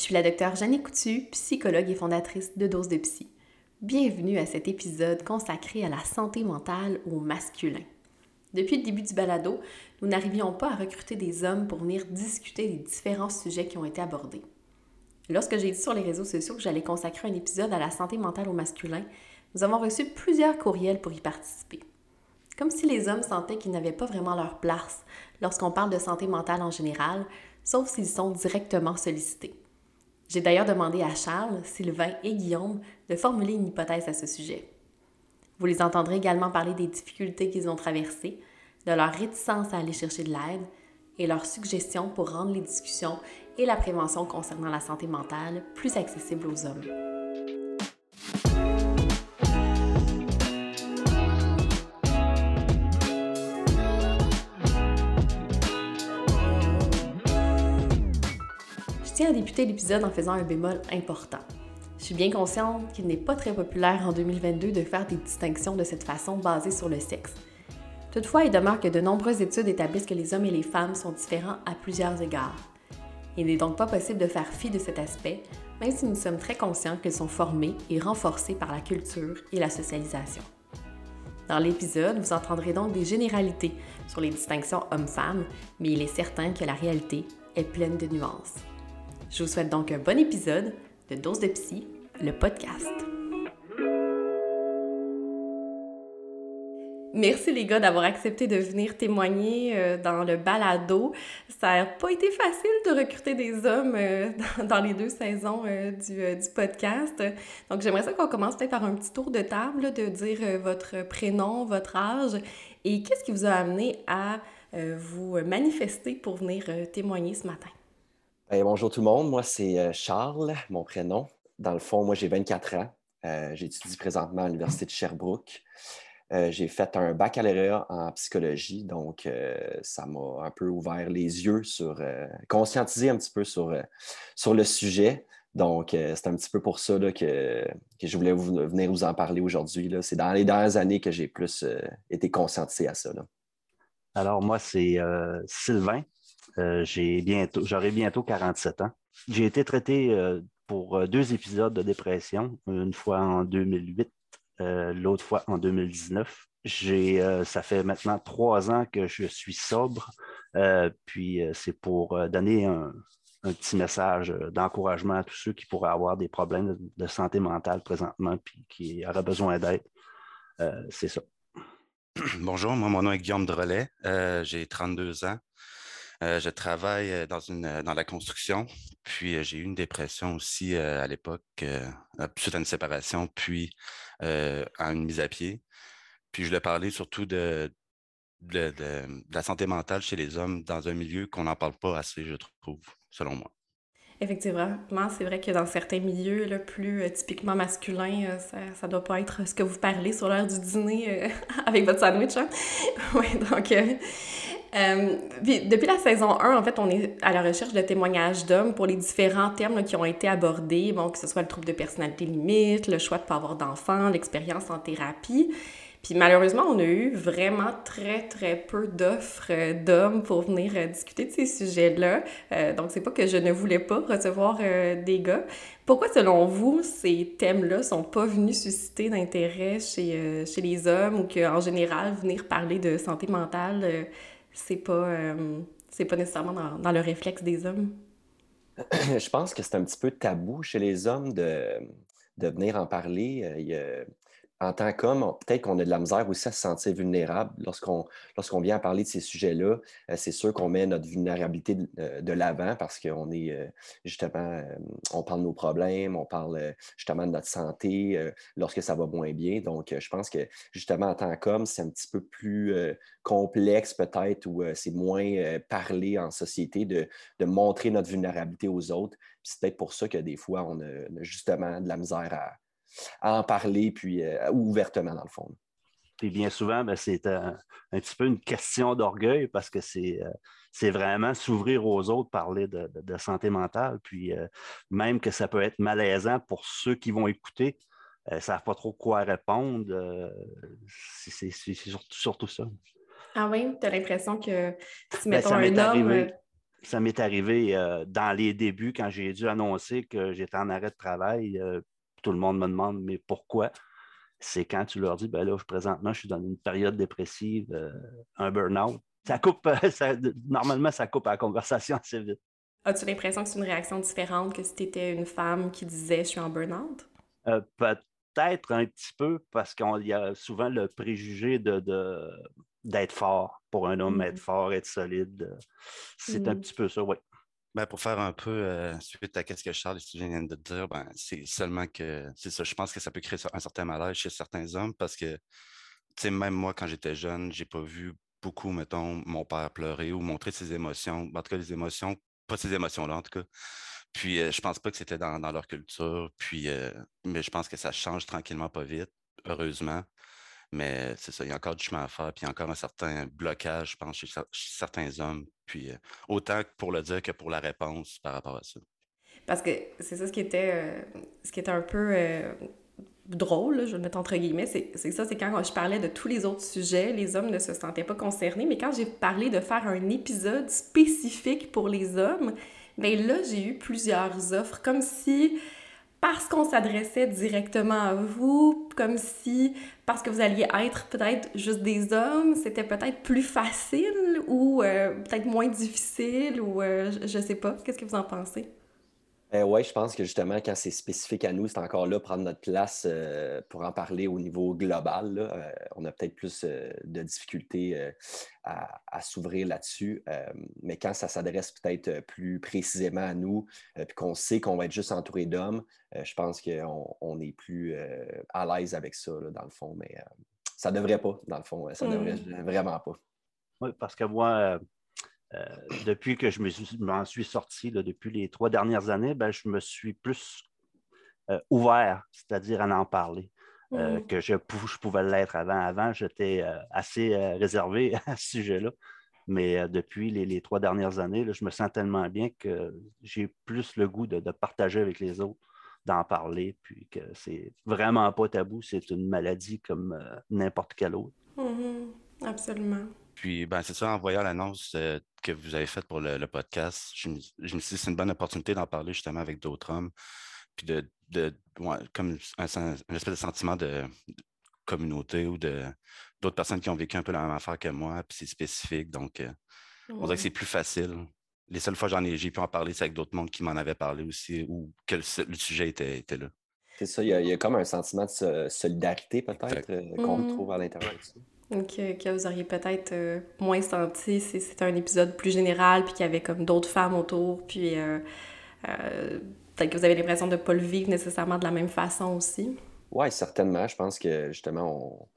Je suis la docteure Jeannie Coutu, psychologue et fondatrice de Dose de Psy. Bienvenue à cet épisode consacré à la santé mentale au masculin. Depuis le début du balado, nous n'arrivions pas à recruter des hommes pour venir discuter des différents sujets qui ont été abordés. Lorsque j'ai dit sur les réseaux sociaux que j'allais consacrer un épisode à la santé mentale au masculin, nous avons reçu plusieurs courriels pour y participer. Comme si les hommes sentaient qu'ils n'avaient pas vraiment leur place lorsqu'on parle de santé mentale en général, sauf s'ils sont directement sollicités. J'ai d'ailleurs demandé à Charles, Sylvain et Guillaume de formuler une hypothèse à ce sujet. Vous les entendrez également parler des difficultés qu'ils ont traversées, de leur réticence à aller chercher de l'aide et leurs suggestions pour rendre les discussions et la prévention concernant la santé mentale plus accessibles aux hommes. Tiens à débuter l'épisode en faisant un bémol important. Je suis bien consciente qu'il n'est pas très populaire en 2022 de faire des distinctions de cette façon basées sur le sexe. Toutefois, il demeure que de nombreuses études établissent que les hommes et les femmes sont différents à plusieurs égards. Il n'est donc pas possible de faire fi de cet aspect, même si nous sommes très conscients qu'ils sont formés et renforcés par la culture et la socialisation. Dans l'épisode, vous entendrez donc des généralités sur les distinctions hommes-femmes, mais il est certain que la réalité est pleine de nuances. Je vous souhaite donc un bon épisode de Dose de Psy, le podcast. Merci les gars d'avoir accepté de venir témoigner euh, dans le balado. Ça n'a pas été facile de recruter des hommes euh, dans les deux saisons euh, du, du, podcast. Donc j'aimerais ça qu'on commence peut-être par un petit tour de table, de dire votre prénom, votre âge et qu'est-ce qui vous a amené à vous manifester pour venir témoigner ce matin? Ben, bonjour tout le monde, moi c'est euh, Charles, mon prénom. Dans le fond, moi j'ai 24 ans. Euh, j'étudie présentement à l'Université de Sherbrooke. Euh, j'ai fait un baccalauréat en psychologie, donc ça m'a un peu ouvert les yeux sur, conscientiser un petit peu sur, sur le sujet. Donc, c'est un petit peu pour ça que, que, je voulais venir vous en parler aujourd'hui. C'est dans les dernières années que j'ai plus été conscientisé à ça. Alors, moi, c'est Sylvain. Euh, bientôt, j'aurai bientôt 47 ans. J'ai été traité euh, pour euh, deux épisodes de dépression, une fois en 2008, l'autre fois en 2019. ça fait maintenant trois ans que je suis sobre, puis c'est pour donner un, petit message d'encouragement à tous ceux qui pourraient avoir des problèmes de, santé mentale présentement, puis qui auraient besoin d'aide. c'est ça. Bonjour, moi, mon nom est Guillaume Drolet. j'ai 32 ans. Euh, je travaille euh, dans, une, euh, dans la construction, puis j'ai eu une dépression aussi à l'époque, suite à une séparation, puis à une mise à pied. Puis je voulais parler surtout de, de, la santé mentale chez les hommes dans un milieu qu'on n'en parle pas assez, je trouve, selon moi. Effectivement, c'est vrai que dans certains milieux là, plus typiquement masculins, ça ne doit pas être ce que vous parlez sur l'heure du dîner avec votre sandwich. Hein? oui, donc euh, depuis la saison 1, en fait, on est à la recherche de témoignages d'hommes pour les différents termes qui ont été abordés, bon, que ce soit le trouble de personnalité limite, le choix de ne pas avoir d'enfant, l'expérience en thérapie. Puis malheureusement, on a eu vraiment très, très peu d'offres euh, d'hommes pour venir euh, discuter de ces sujets-là. donc, c'est pas que je ne voulais pas recevoir des gars. Pourquoi, selon vous, ces thèmes-là sont pas venus susciter d'intérêt chez, chez les hommes ou qu'en général, venir parler de santé mentale c'est pas, euh, c'est pas nécessairement dans, le réflexe des hommes? Je pense que c'est un petit peu tabou chez les hommes de, de venir en parler. Euh, il y a, en tant qu'homme, peut-être qu'on a de la misère aussi à se sentir vulnérable lorsqu'on vient à parler de ces sujets-là. Euh, c'est sûr qu'on met notre vulnérabilité de, euh, l'avant parce qu'on est euh, justement, on parle de nos problèmes, on parle justement de notre santé lorsque ça va moins bien. Donc, je pense que justement, en tant qu'homme, c'est un petit peu plus complexe peut-être ou c'est moins parlé en société de, de, montrer notre vulnérabilité aux autres. c'est peut-être pour ça que des fois, on a justement de la misère à à en parler, puis euh, ouvertement, dans le fond. Puis bien souvent, ben, c'est un, petit peu une question d'orgueil parce que c'est euh, vraiment s'ouvrir aux autres, parler de, santé mentale. Puis euh, même que ça peut être malaisant pour ceux qui vont écouter, ils ne savent pas trop quoi répondre. c'est surtout, surtout, ça. Ah oui, tu as l'impression que si, mettons, un homme ça m'est arrivé dans les débuts quand j'ai dû annoncer que j'étais en arrêt de travail. Tout le monde me demande, mais pourquoi? C'est quand tu leur dis, ben là, présentement, je suis dans une période dépressive, un burn-out. Ça coupe, normalement, ça coupe la conversation assez vite. As-tu l'impression que c'est une réaction différente que si tu étais une femme qui disait je suis en burn-out? Peut-être un petit peu parce qu'il y a souvent le préjugé de, d'être fort pour un homme, être mmh. fort, être solide. C'est un mmh. petit peu ça, oui. Ben, pour faire un peu euh, suite à ce que Charles et Sylvain viennent de dire, ben, c'est seulement que c'est ça. Je pense que ça peut créer un certain malaise chez certains hommes parce que, même moi, quand j'étais jeune, j'ai pas vu beaucoup, mettons, mon père pleurer ou montrer ses émotions. En tout cas, les émotions, pas ces émotions-là, en tout cas. Puis, euh, je pense pas que c'était dans, leur culture. Puis, euh, mais je pense que ça change tranquillement, pas vite, heureusement. Mais c'est ça, il y a encore du chemin à faire, puis il y a encore un certain blocage, je pense, chez, certains hommes. Puis autant pour le dire que pour la réponse par rapport à ça. Parce que c'est ça ce qui était, ce qui était un peu drôle, je vais le mettre entre guillemets, c'est ça, c'est quand je parlais de tous les autres sujets, les hommes ne se sentaient pas concernés, mais quand j'ai parlé de faire un épisode spécifique pour les hommes, bien là, j'ai eu plusieurs offres, comme si parce qu'on s'adressait directement à vous, comme si, parce que vous alliez être peut-être juste des hommes, c'était peut-être plus facile ou euh, peut-être moins difficile ou euh, je, sais pas. Qu'est-ce que vous en pensez? Euh, oui, je pense que justement, quand c'est spécifique à nous, c'est encore là prendre notre place euh, pour en parler au niveau global. Euh, on a peut-être plus de difficultés à, s'ouvrir là-dessus. mais quand ça s'adresse peut-être plus précisément à nous, puis qu'on sait qu'on va être juste entouré d'hommes, je pense qu'on est plus à l'aise avec ça, dans le fond. Mais ça ne devrait pas, dans le fond. Ça ne devrait mmh. vraiment pas. Oui, parce que moi, euh, depuis que je m'en suis, sorti, depuis les trois dernières années, ben, je me suis plus euh, ouvert, c'est-à-dire à en parler. Euh, mmh. que je, pouvais l'être avant. Avant, j'étais assez réservé à ce sujet-là. Mais depuis les, trois dernières années, je me sens tellement bien que j'ai plus le goût de, partager avec les autres, d'en parler, puis que c'est vraiment pas tabou. C'est une maladie comme n'importe quelle autre. Mmh absolument. Puis, ben, c'est ça, en voyant l'annonce euh, que vous avez faite pour le, podcast, je me, suis dit que c'est une bonne opportunité d'en parler justement avec d'autres hommes. Puis de, comme un, espèce de sentiment de, communauté ou de d'autres personnes qui ont vécu un peu la même affaire que moi, puis c'est spécifique. Donc, euh, on dirait que c'est plus facile. Les seules fois que j'en ai, j'ai pu en parler, c'est avec d'autres mondes qui m'en avaient parlé aussi, ou que le, sujet était, était là. C'est ça, il y, a, comme un sentiment de solidarité peut-être euh, qu'on mmh. retrouve à l'intérieur de ça. Que, vous auriez peut-être euh, moins senti si c'était un épisode plus général, puis qu'il y avait comme d'autres femmes autour, puis euh, euh, peut-être que vous avez l'impression de ne pas le vivre nécessairement de la même façon aussi. Oui, certainement. Je pense que justement,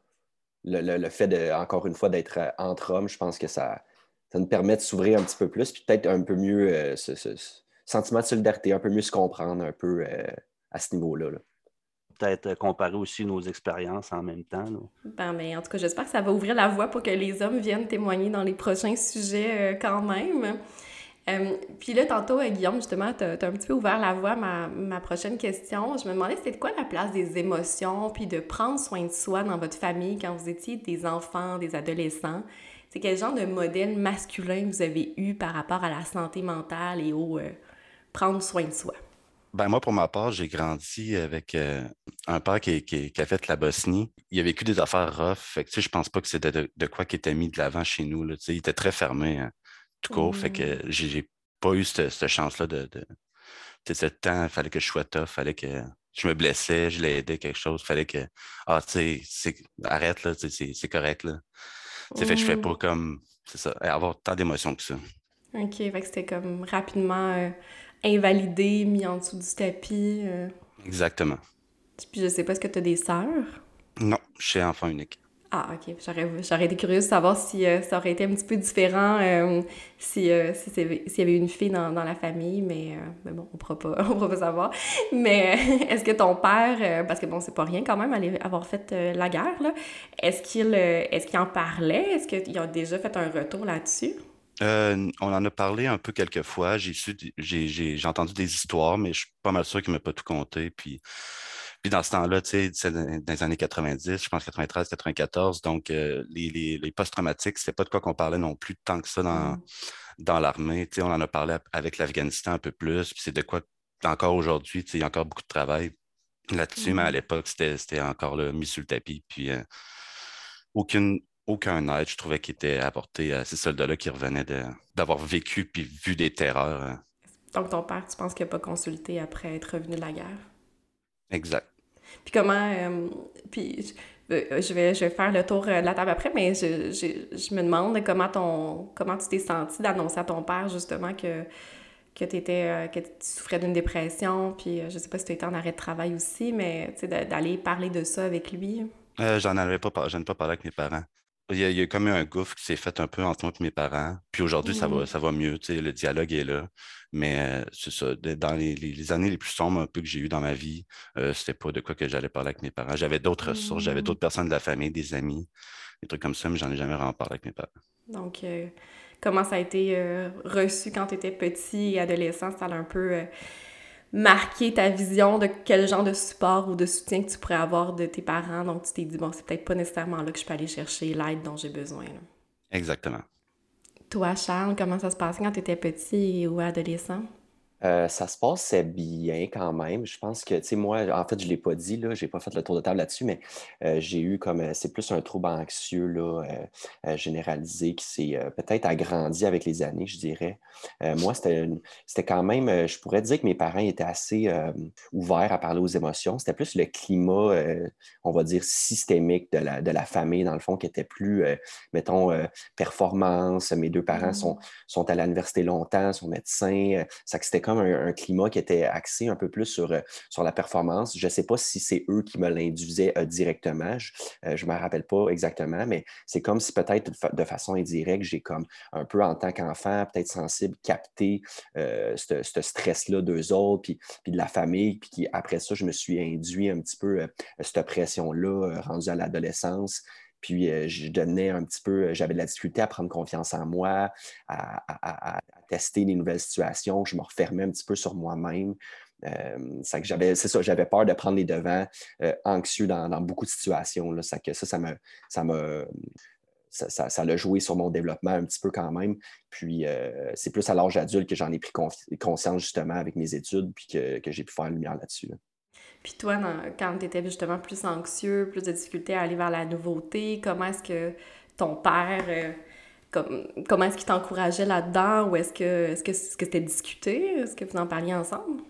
le, le, fait, de, encore une fois, d'être entre hommes, je pense que ça, ça nous permet de s'ouvrir un petit peu plus, puis peut-être un peu mieux ce, sentiment de solidarité, un peu mieux se comprendre un peu à ce niveau-là. là peut-être euh, comparer aussi nos expériences en même temps. Ben, en tout cas, j'espère que ça va ouvrir la voie pour que les hommes viennent témoigner dans les prochains sujets euh, quand même. Euh, puis là, tantôt, Guillaume, justement, tu as, un petit peu ouvert la voie à ma, ma prochaine question. Je me demandais, c'était quoi la place des émotions, puis de prendre soin de soi dans votre famille quand vous étiez des enfants, des adolescents? C'est quel genre de modèle masculin vous avez eu par rapport à la santé mentale et au prendre soin de soi? Ben moi, pour ma part, j'ai grandi avec euh, un père qui, a fait la Bosnie. Il a vécu des affaires rough. Fait que, tu sais, je pense pas que c'était de, quoi qui était mis de l'avant chez nous. Là. Tu sais, il était très fermé, hein, tout court. Fait que mmh. j'ai pas eu cette, chance-là de. de tu sais, ce temps, il fallait que je sois tough, il fallait que je me blessais, je l'aidais quelque chose, il fallait que. Ah, tu sais, arrête, là, c'est correct, là. Tu sais, fait que je fais pas mmh. comme. C'est ça, avoir tant d'émotions que ça. OK, fait que c'était comme rapidement. Euh, invalidé, mis en dessous du tapis. Euh. Exactement. Puis je sais pas, est-ce que tu as des sœurs? Non, je suis enfant unique. Ah, ok. J'aurais été curieuse de savoir si euh, ça aurait été un petit peu différent euh, si s'il y avait une fille dans, dans la famille, mais, mais, bon, on pourra pas, on pourra pas savoir. Mais est-ce que ton père, parce que bon, c'est pas rien quand même, aller avoir fait la guerre, là, est-ce qu'il est-ce qu'il en parlait? Est-ce qu'il a déjà fait un retour là-dessus? Euh, on en a parlé un peu quelques fois. J'ai, j'ai, entendu des histoires, mais je suis pas mal sûr qu'il ne m'a pas tout compté. Puis, Puis dans ce temps-là, tu sais, dans les années 90, je pense 93, 94, donc les, les, les post-traumatiques, c'était pas de quoi qu'on parlait non plus tant que ça dans, mm. dans l'armée. Tu sais, on en a parlé avec l'Afghanistan un peu plus, puis c'est de quoi encore aujourd'hui, tu sais, il y a encore beaucoup de travail là-dessus, mais à mm. l'époque, c'était encore là, mis sur le tapis. Puis aucune, aucun aide, je trouvais, qui était apporté à ces soldats-là qui revenaient d'avoir vécu puis vu des terreurs. Hein. Donc, ton père, tu penses qu'il n'a pas consulté après être revenu de la guerre? Exact. Puis comment. Euh, puis euh, je vais, je vais faire le tour euh, de la table après, mais je, je, je me demande comment, ton, comment tu t'es senti d'annoncer à ton père, justement, que, que, étais, que tu souffrais d'une dépression. Puis je sais pas si tu étais en arrêt de travail aussi, mais d'aller parler de ça avec lui? J'en avais pas parlé avec mes parents. Il y, a, il y a comme un gouffre qui s'est fait un peu entre moi et mes parents. Puis aujourd'hui, ça, va, mmh. ça va mieux. Le dialogue est là. Mais euh, c'est ça. Dans les, années les plus sombres un peu que j'ai eues dans ma vie, euh, c'était pas de quoi que j'allais parler avec mes parents. J'avais d'autres ressources, j'avais mmh. d'autres personnes de la famille, des amis, des trucs comme ça, mais j'en ai jamais vraiment parlé avec mes parents. Donc, euh, comment ça a été reçu quand tu étais petit et adolescent? Ça a un peu marquer ta vision de quel genre de support ou de soutien que tu pourrais avoir de tes parents. Donc, tu t'es dit, bon, c'est peut-être pas nécessairement là que je peux aller chercher l'aide dont j'ai besoin. Exactement. Toi, Charles, comment ça se passait quand tu étais petit ou adolescent? Euh, ça se passait bien quand même. Je pense que, tu sais, moi, en fait, je ne l'ai pas dit, là, je n'ai pas fait le tour de table là-dessus, mais euh, j'ai eu comme, euh, c'est plus un trouble anxieux là, généralisé qui s'est peut-être agrandi avec les années, je dirais. moi, c'était, c'était quand même, je pourrais dire que mes parents étaient assez ouverts à parler aux émotions. C'était plus le climat, on va dire, systémique de la, de la famille, dans le fond, qui était plus, mettons, performance. Mes deux parents sont, mmh. sont à l'université longtemps, sont médecins. Ça c'était comme un, climat qui était axé un peu plus sur, euh, sur la performance. Je ne sais pas si c'est eux qui me l'induisaient euh, directement. Je ne euh, me rappelle pas exactement, mais c'est comme si peut-être de façon indirecte, j'ai comme un peu en tant qu'enfant, peut-être sensible, capté ce stress-là d'eux autres, puis, puis de la famille, puis après ça, je me suis induit un petit peu cette pression-là rendue à l'adolescence. Puis je donnais un petit peu, j'avais de la difficulté à prendre confiance en moi, à, tester des nouvelles situations. Je me refermais un petit peu sur moi-même. que j'avais, c'est ça, j'avais peur de prendre les devants anxieux dans, beaucoup de situations. Ça, que ça, ça me, ça me, ça, ça, l'a joué sur mon développement un petit peu quand même. Puis c'est plus à l'âge adulte que j'en ai pris conscience justement avec mes études, puis que, j'ai pu faire une lumière là-dessus. là dessus puis toi, quand tu étais justement plus anxieux, plus de difficulté à aller vers la nouveauté, comment est-ce que ton père, euh, comme, comment est-ce qu'il t'encourageait là-dedans? Ou est-ce que est-ce que c'était discuté? Est-ce que vous en parliez ensemble?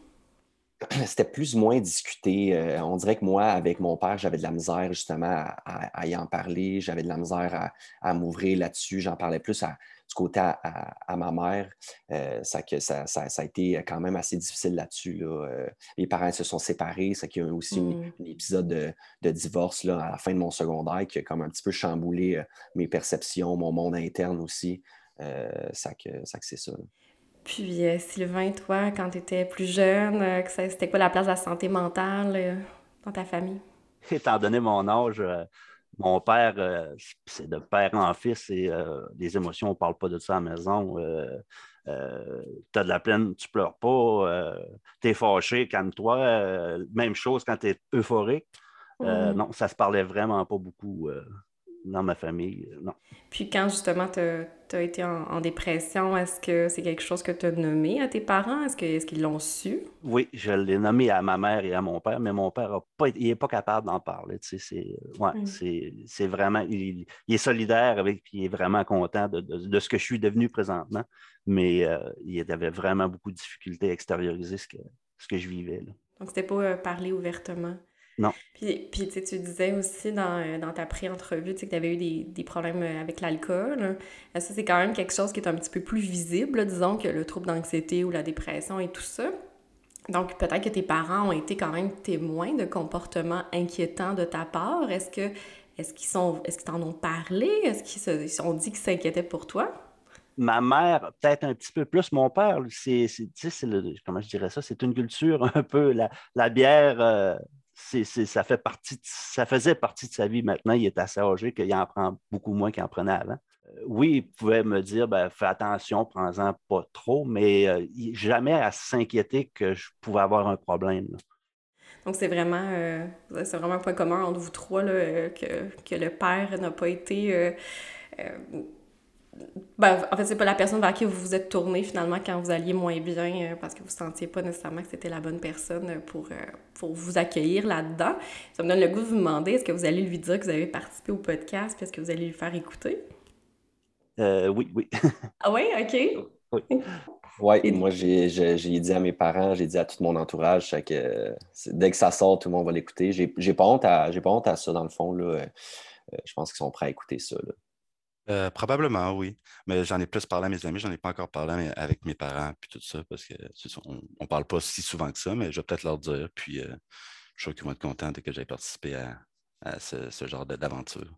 C'était plus ou moins discuté. Euh, on dirait que moi, avec mon père, j'avais de la misère justement à, y en parler. J'avais de la misère à, à m'ouvrir là-dessus. J'en parlais plus à, du côté à, ma mère, euh, ça, que ça, a été quand même assez difficile là-dessus. Euh, les parents se sont séparés, ça qu'il y a eu aussi mmh. un épisode de, divorce là, à la fin de mon secondaire qui a comme un petit peu chamboulé euh, mes perceptions, mon monde interne aussi. ça que, ça que c'est ça. Puis Sylvain, toi, quand tu étais plus jeune, c'était quoi la place de la santé mentale dans ta famille? Étant donné mon âge, mon père, euh, c'est de père en fils et euh, les émotions, on ne parle pas de ça à la maison. Euh, tu as de la peine, tu pleures pas, tu es fâché, calme-toi. même chose quand tu es euphorique. Mmh. Non, ça se parlait vraiment pas beaucoup dans ma famille, euh, non. Puis quand justement tu as, été en, dépression, est-ce que c'est quelque chose que tu as nommé à tes parents? Est-ce qu'ils est l'ont su? Oui, je l'ai nommé à ma mère et à mon père, mais mon père n'est pas, capable d'en parler. c'est, ouais, mm. vraiment, il, est solidaire avec, puis il est vraiment content de, ce que je suis devenu présentement, mais euh, il avait vraiment beaucoup de difficultés à extérioriser ce que, ce que je vivais. Là. Donc, c'était pas euh, parler ouvertement? Non. Puis, puis tu disais aussi dans, euh, dans ta pré-entrevue que tu avais eu des, des, problèmes euh, avec l'alcool. Ça, c'est quand même quelque chose qui est un petit peu plus visible, disons, que le trouble d'anxiété ou la dépression et tout ça. Donc, peut-être que tes parents ont été quand même témoins de comportements inquiétants de ta part. Est-ce que est-ce qu'ils sont est-ce qu'ils t'en ont parlé? Est-ce qu'ils se sont dit qu'ils s'inquiétaient pour toi? Ma mère, peut-être un petit peu plus. Mon père, c'est, comment je dirais ça, c'est une culture un peu, la, la bière, euh, ça, faisait partie de sa vie. Maintenant, il est assez âgé qu'il en prend beaucoup moins qu'il en prenait avant. Euh, oui, il pouvait me dire ben, fais attention, prends-en pas trop, mais euh, jamais à s'inquiéter que je pouvais avoir un problème. Donc, c'est vraiment, euh, c'est vraiment un point commun entre vous trois, que, que, le père n'a pas été ben, en fait, c'est pas la personne vers qui vous vous êtes tourné finalement quand vous alliez moins bien euh, parce que vous sentiez pas nécessairement que c'était la bonne personne pour, euh, pour vous accueillir là-dedans. Ça me donne le goût de vous demander est-ce que vous allez lui dire que vous avez participé au podcast puis est-ce que vous allez lui faire écouter? Euh, oui, oui. ah oui, OK. Oui. Oui, moi, j'ai dit à mes parents, j'ai dit à tout mon entourage, que dès que ça sort, tout le monde va l'écouter. J'ai pas, honte à, pas honte à ça, dans le fond. Là. je pense qu'ils sont prêts à écouter ça. Là. Euh, probablement, oui. Mais j'en ai plus parlé à mes amis, j'en ai pas encore parlé avec mes parents, puis tout ça, parce que on, parle pas si souvent que ça, mais je vais peut-être leur dire, puis euh, je suis sûr qu'ils vont être contents que j'ai participé à, ce, genre d'aventure.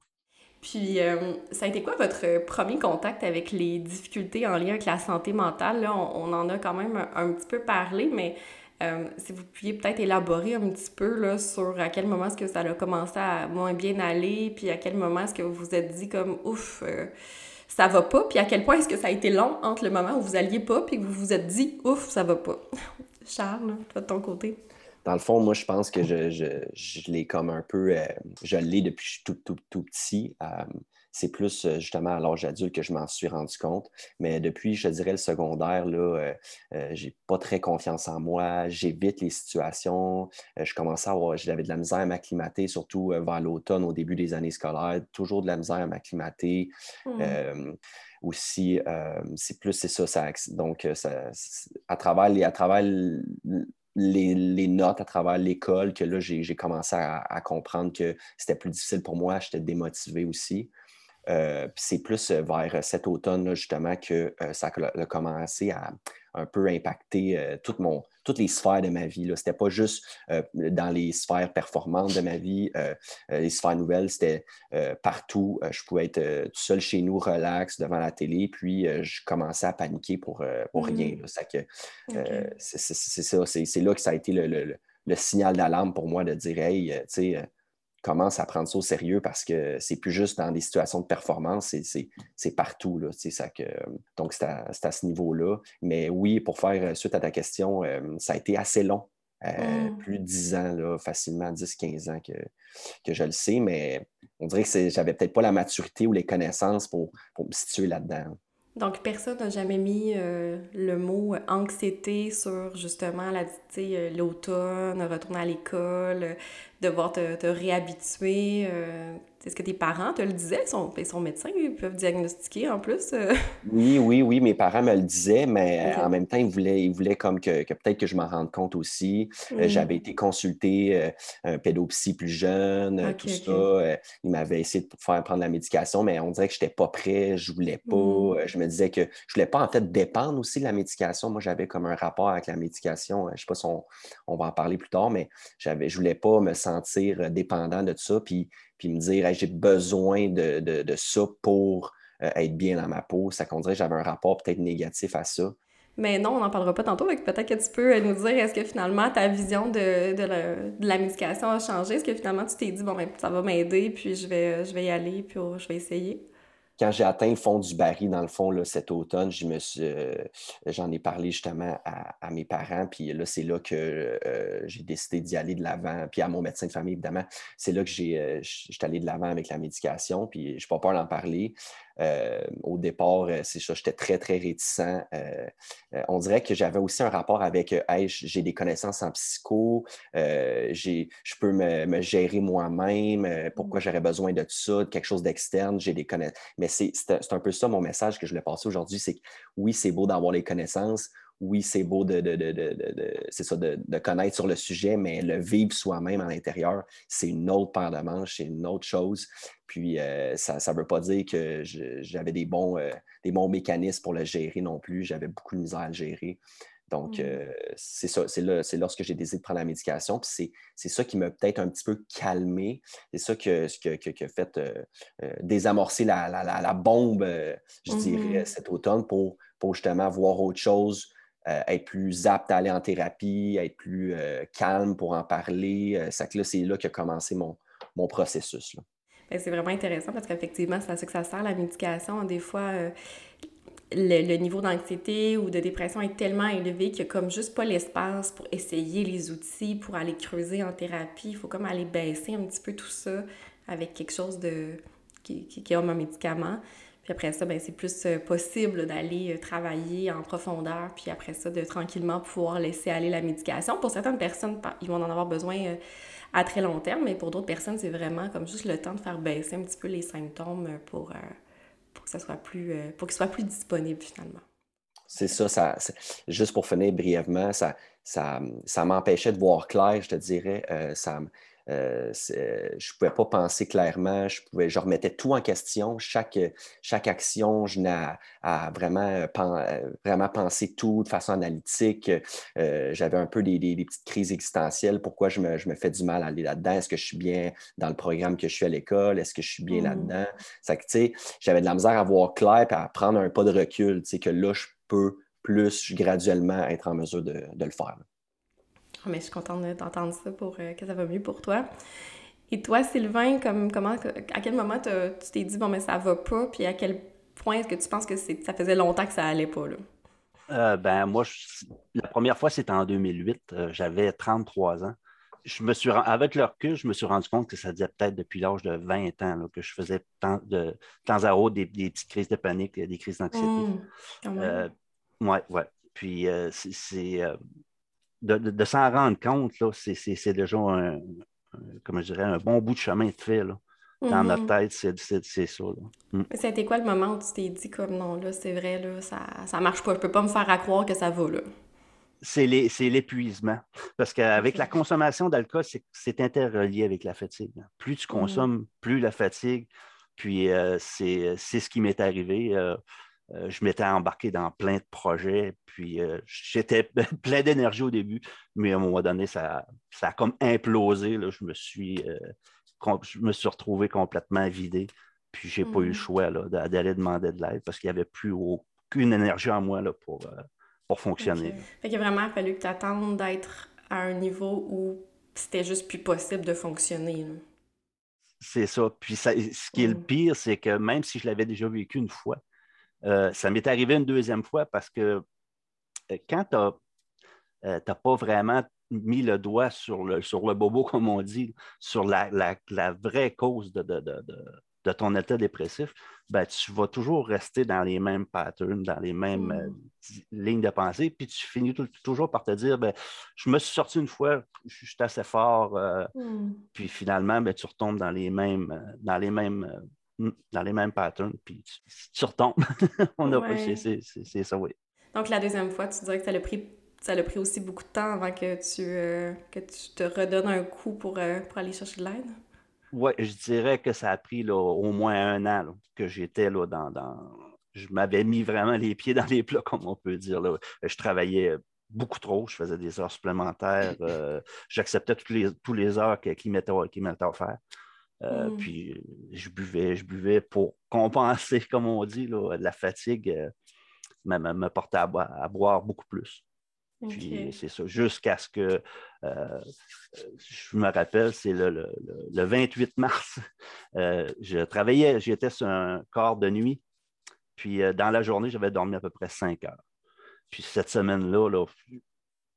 Puis, euh, ça a été quoi votre premier contact avec les difficultés en lien avec la santé mentale? Là, on, en a quand même un petit peu parlé, mais euh, si vous pouviez peut-être élaborer un petit peu là, sur à quel moment est-ce que ça a commencé à moins bien aller, puis à quel moment est-ce que vous vous êtes dit comme ouf, euh, ça va pas, puis à quel point est-ce que ça a été long entre le moment où vous alliez pas, puis que vous vous êtes dit ouf, ça va pas? Charles, toi de ton côté. Dans le fond, moi, je pense que je, je, je l'ai comme un peu, euh, je l'ai depuis tout, tout, tout petit. C'est plus euh, justement à l'âge adulte que je m'en suis rendu compte. Mais depuis, je dirais, le secondaire, là, euh, euh, j'ai pas très confiance en moi. J'évite les situations. je commençais à avoir, j'avais de la misère à m'acclimater, surtout vers l'automne, au début des années scolaires. Toujours de la misère à m'acclimater. Mmh. aussi, c'est plus, c'est ça, ça, donc ça, à travers les, à travers les, notes à travers l'école que là, j'ai commencé à, à, comprendre que c'était plus difficile pour moi. J'étais démotivé aussi. Euh, c'est plus euh, vers cet automne, justement, que euh, ça a commencé à un peu impacter mon, toutes les sphères de ma vie. Ce n'était pas juste dans les sphères performantes de ma vie, les sphères nouvelles, c'était partout. je pouvais être tout seul chez nous, relax, devant la télé, puis je commençais à paniquer pour, pour rien. Mmh. C'est ça, c'est là que ça a été le, le signal d'alarme pour moi de dire, hey, tu sais, commence à prendre ça au sérieux parce que c'est plus juste dans des situations de performance, c'est partout. Là, ça que, donc, c'est à, à, ce niveau-là. Mais oui, pour faire euh, suite à ta question, euh, ça a été assez long. Euh, mmh. Plus de 10 ans, là, facilement 10-15 ans que, que je le sais, mais on dirait que j'avais peut-être pas la maturité ou les connaissances pour, pour me situer là-dedans. Donc, personne n'a jamais mis le mot anxiété sur justement l'automne, retourner à l'école, devoir te, te réhabituer. Euh, est-ce que tes parents te le disaient? Ils sont, ils sont médecins, ils peuvent diagnostiquer en plus. Euh. Oui, oui, oui, mes parents me le disaient, mais en même temps, ils voulaient, ils voulaient comme que, peut-être que je m'en rende compte aussi. Euh, j'avais été consulté un pédopsie plus jeune, tout ça. ils m'avaient essayé de faire prendre la médication, mais on dirait que je n'étais pas prêt, je voulais pas. Mm. Je me disais que je voulais pas en fait dépendre aussi de la médication. Moi, j'avais comme un rapport avec la médication. Je ne sais pas si on, on, va en parler plus tard, mais je voulais pas me sentir euh, dépendant de ça, puis, puis me dire j'ai besoin de, de, ça pour euh, être bien dans ma peau. Ça qu'on dirait j'avais un rapport peut-être négatif à ça. Mais non, on n'en parlera pas tantôt. Peut-être que tu peux euh, nous dire, est-ce que finalement ta vision de, de, la, médication a changé? Est-ce que finalement tu t'es dit, bon, ben, ça va m'aider, puis je vais, je vais y aller, puis oh, je vais essayer? Quand j'ai atteint le fond du baril, dans le fond, là, cet automne, euh, j'en ai parlé justement à, mes parents. Puis là, c'est là que euh, j'ai décidé d'y aller de l'avant. Puis à mon médecin de famille, évidemment, c'est là que j'ai, euh, allé de l'avant avec la médication. Puis je n'ai pas peur d'en parler. Euh, au départ, euh, c'est ça, j'étais très, très réticent. Euh, on dirait que j'avais aussi un rapport avec j'ai des connaissances en psycho, je peux me, gérer moi-même, pourquoi j'aurais besoin de ça, de quelque chose d'externe, j'ai des connaissances. Mais c'est un peu ça mon message que je voulais passer aujourd'hui, c'est que oui, c'est beau d'avoir les connaissances, oui, c'est beau de, de, connaître sur le sujet, mais le vivre soi-même à l'intérieur, c'est une autre paire de manches, c'est une autre chose. Puis euh, ça ne veut pas dire que j'avais des, bons, euh, des bons mécanismes pour le gérer non plus. J'avais beaucoup de misère à le gérer. Donc, mmh. euh, c'est ça, c'est lorsque j'ai décidé de prendre la médication. Puis c'est ça qui m'a peut-être un petit peu calmé. C'est ça qui a fait désamorcer la, bombe, je dirais, mmh cet automne pour, pour justement voir autre chose, euh, être plus apte à aller en thérapie, être plus euh, calme pour en parler. Euh, c'est là qu'a commencé mon, mon processus. Ben, c'est vraiment intéressant parce qu'effectivement, c'est à ça que ça sert la médication. Des fois, le, niveau d'anxiété ou de dépression est tellement élevé qu'il n'y a comme juste pas l'espace pour essayer les outils, pour aller creuser en thérapie. Il faut comme aller baisser un petit peu tout ça avec quelque chose de qui, qui, qui a un médicament. Puis après ça, ben, c'est plus euh, possible d'aller euh, travailler en profondeur, puis après ça, de tranquillement pouvoir laisser aller la médication. Pour certaines personnes, ils vont en avoir besoin euh, à très long terme, mais pour d'autres personnes, c'est vraiment comme juste le temps de faire baisser un petit peu les symptômes pour, pour que ça soit plus, pour qu'ils soient plus disponibles finalement. C'est ça, ça juste pour finir brièvement, ça, ça, ça m'empêchait de voir clair, je te dirais. ça, euh, je ne pouvais pas penser clairement, je, pouvais, je remettais tout en question. Chaque, chaque action, je n'ai à, vraiment, vraiment penser tout de façon analytique. Euh, j'avais un peu des, des, petites crises existentielles. Pourquoi je me, je me fais du mal à aller là-dedans? Est-ce que je suis bien dans le programme que je suis à l'école? Est-ce que je suis bien mmh. là-dedans? J'avais de la misère à voir clair et à prendre un pas de recul, que là, je peux plus graduellement être en mesure de, de le faire. mais je suis contente d'entendre ça pour euh, que ça va mieux pour toi. Et toi, Sylvain, comme, comment, à quel moment tu t'es dit, bon, mais ça va pas, puis à quel point est-ce que tu penses que ça faisait longtemps que ça allait pas, là? Euh, ben, moi, la première fois, c'était en 2008. Euh, j'avais 33 ans. Je me suis, avec le recul, je me suis rendu compte que ça disait peut-être depuis l'âge de 20 ans que je faisais tant de temps à autre des, petites crises de panique, des crises d'anxiété. Mmh, oui, oui. Puis c'est de, s'en rendre compte, c'est déjà un, je dirais, un bon bout de chemin de fait. Là. Dans notre mm-hmm. tête, c'est ça. Mm. C'était quoi le moment où tu t'es dit comme non, là, c'est vrai, là, ça, ça marche pas, je peux pas me faire à croire que ça va là? C'est l'épuisement. Parce qu'avec la consommation d'alcool, c'est interrelié avec la fatigue. Plus tu mm-hmm. consommes, plus la fatigue. Puis euh, c'est ce qui m'est arrivé. Euh, euh, je m'étais embarqué dans plein de projets, puis euh, j'étais plein d'énergie au début, mais à un moment donné, ça, ça a comme implosé. Je, me suis, euh, je me suis retrouvé complètement vidé, puis j'ai n'ai pas eu le mmh. choix d'aller demander de l'aide parce qu'il n'y avait plus aucune énergie en moi là, pour, pour fonctionner. Okay. Fait qu'il a vraiment fallu que tu attendes d'être à un niveau où c'était juste plus possible de fonctionner. C'est ça. Puis ce qui est le mmh. pire, c'est que même si je l'avais déjà vécu une fois, euh, ça m'est arrivé une deuxième fois parce que euh, quand tu n'as euh, pas vraiment mis le doigt sur le, sur le bobo, comme on dit, sur la, vraie cause de, ton état dépressif, ben, tu vas toujours rester dans les mêmes patterns, dans les mêmes mm. lignes de pensée, puis tu finis toujours par te dire, ben, je me suis sorti une fois, je suis assez fort, mm. puis finalement, ben, tu retombes dans les mêmes, dans les mêmes dans les mêmes patterns, puis tu, retombes. On a c'est ça, oui. Donc, la deuxième fois, tu dirais que ça a pris, ça pris aussi beaucoup de temps avant que tu, euh, que tu te redonnes un coup pour, euh, pour aller chercher de l'aide? Oui, je dirais que ça a pris là, au moins un an que j'étais là dans, dans... Je m'avais mis vraiment les pieds dans les plats, comme on peut dire. Là. Je travaillais beaucoup trop, je faisais des heures supplémentaires, euh, j'acceptais toutes les, toutes les heures qui m'étaient offertes. Euh, mm. Puis je buvais, je buvais pour compenser, comme on dit, la fatigue, euh, me, portait à, boire, beaucoup plus. Puis c'est ça, jusqu'à ce que, euh, je me rappelle, c'est le, 28 mars, je travaillais, j'étais sur un corps de nuit, puis dans la journée, j'avais dormi à peu près 5 heures. Puis cette semaine-là, là,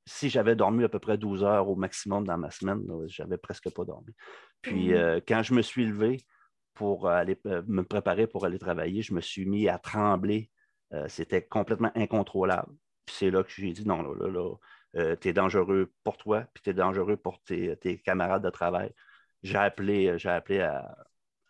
si j'avais dormi à peu près 12 heures au maximum dans ma semaine, je n'avais presque pas dormi. Puis mmh. euh, quand je me suis levé pour aller euh, me préparer pour aller travailler, je me suis mis à trembler. Euh, c'était complètement incontrôlable. Puis c'est là que j'ai dit non, là, là, là tu es dangereux pour toi, puis tu es dangereux pour tes, camarades de travail. J'ai appelé, j'ai appelé à,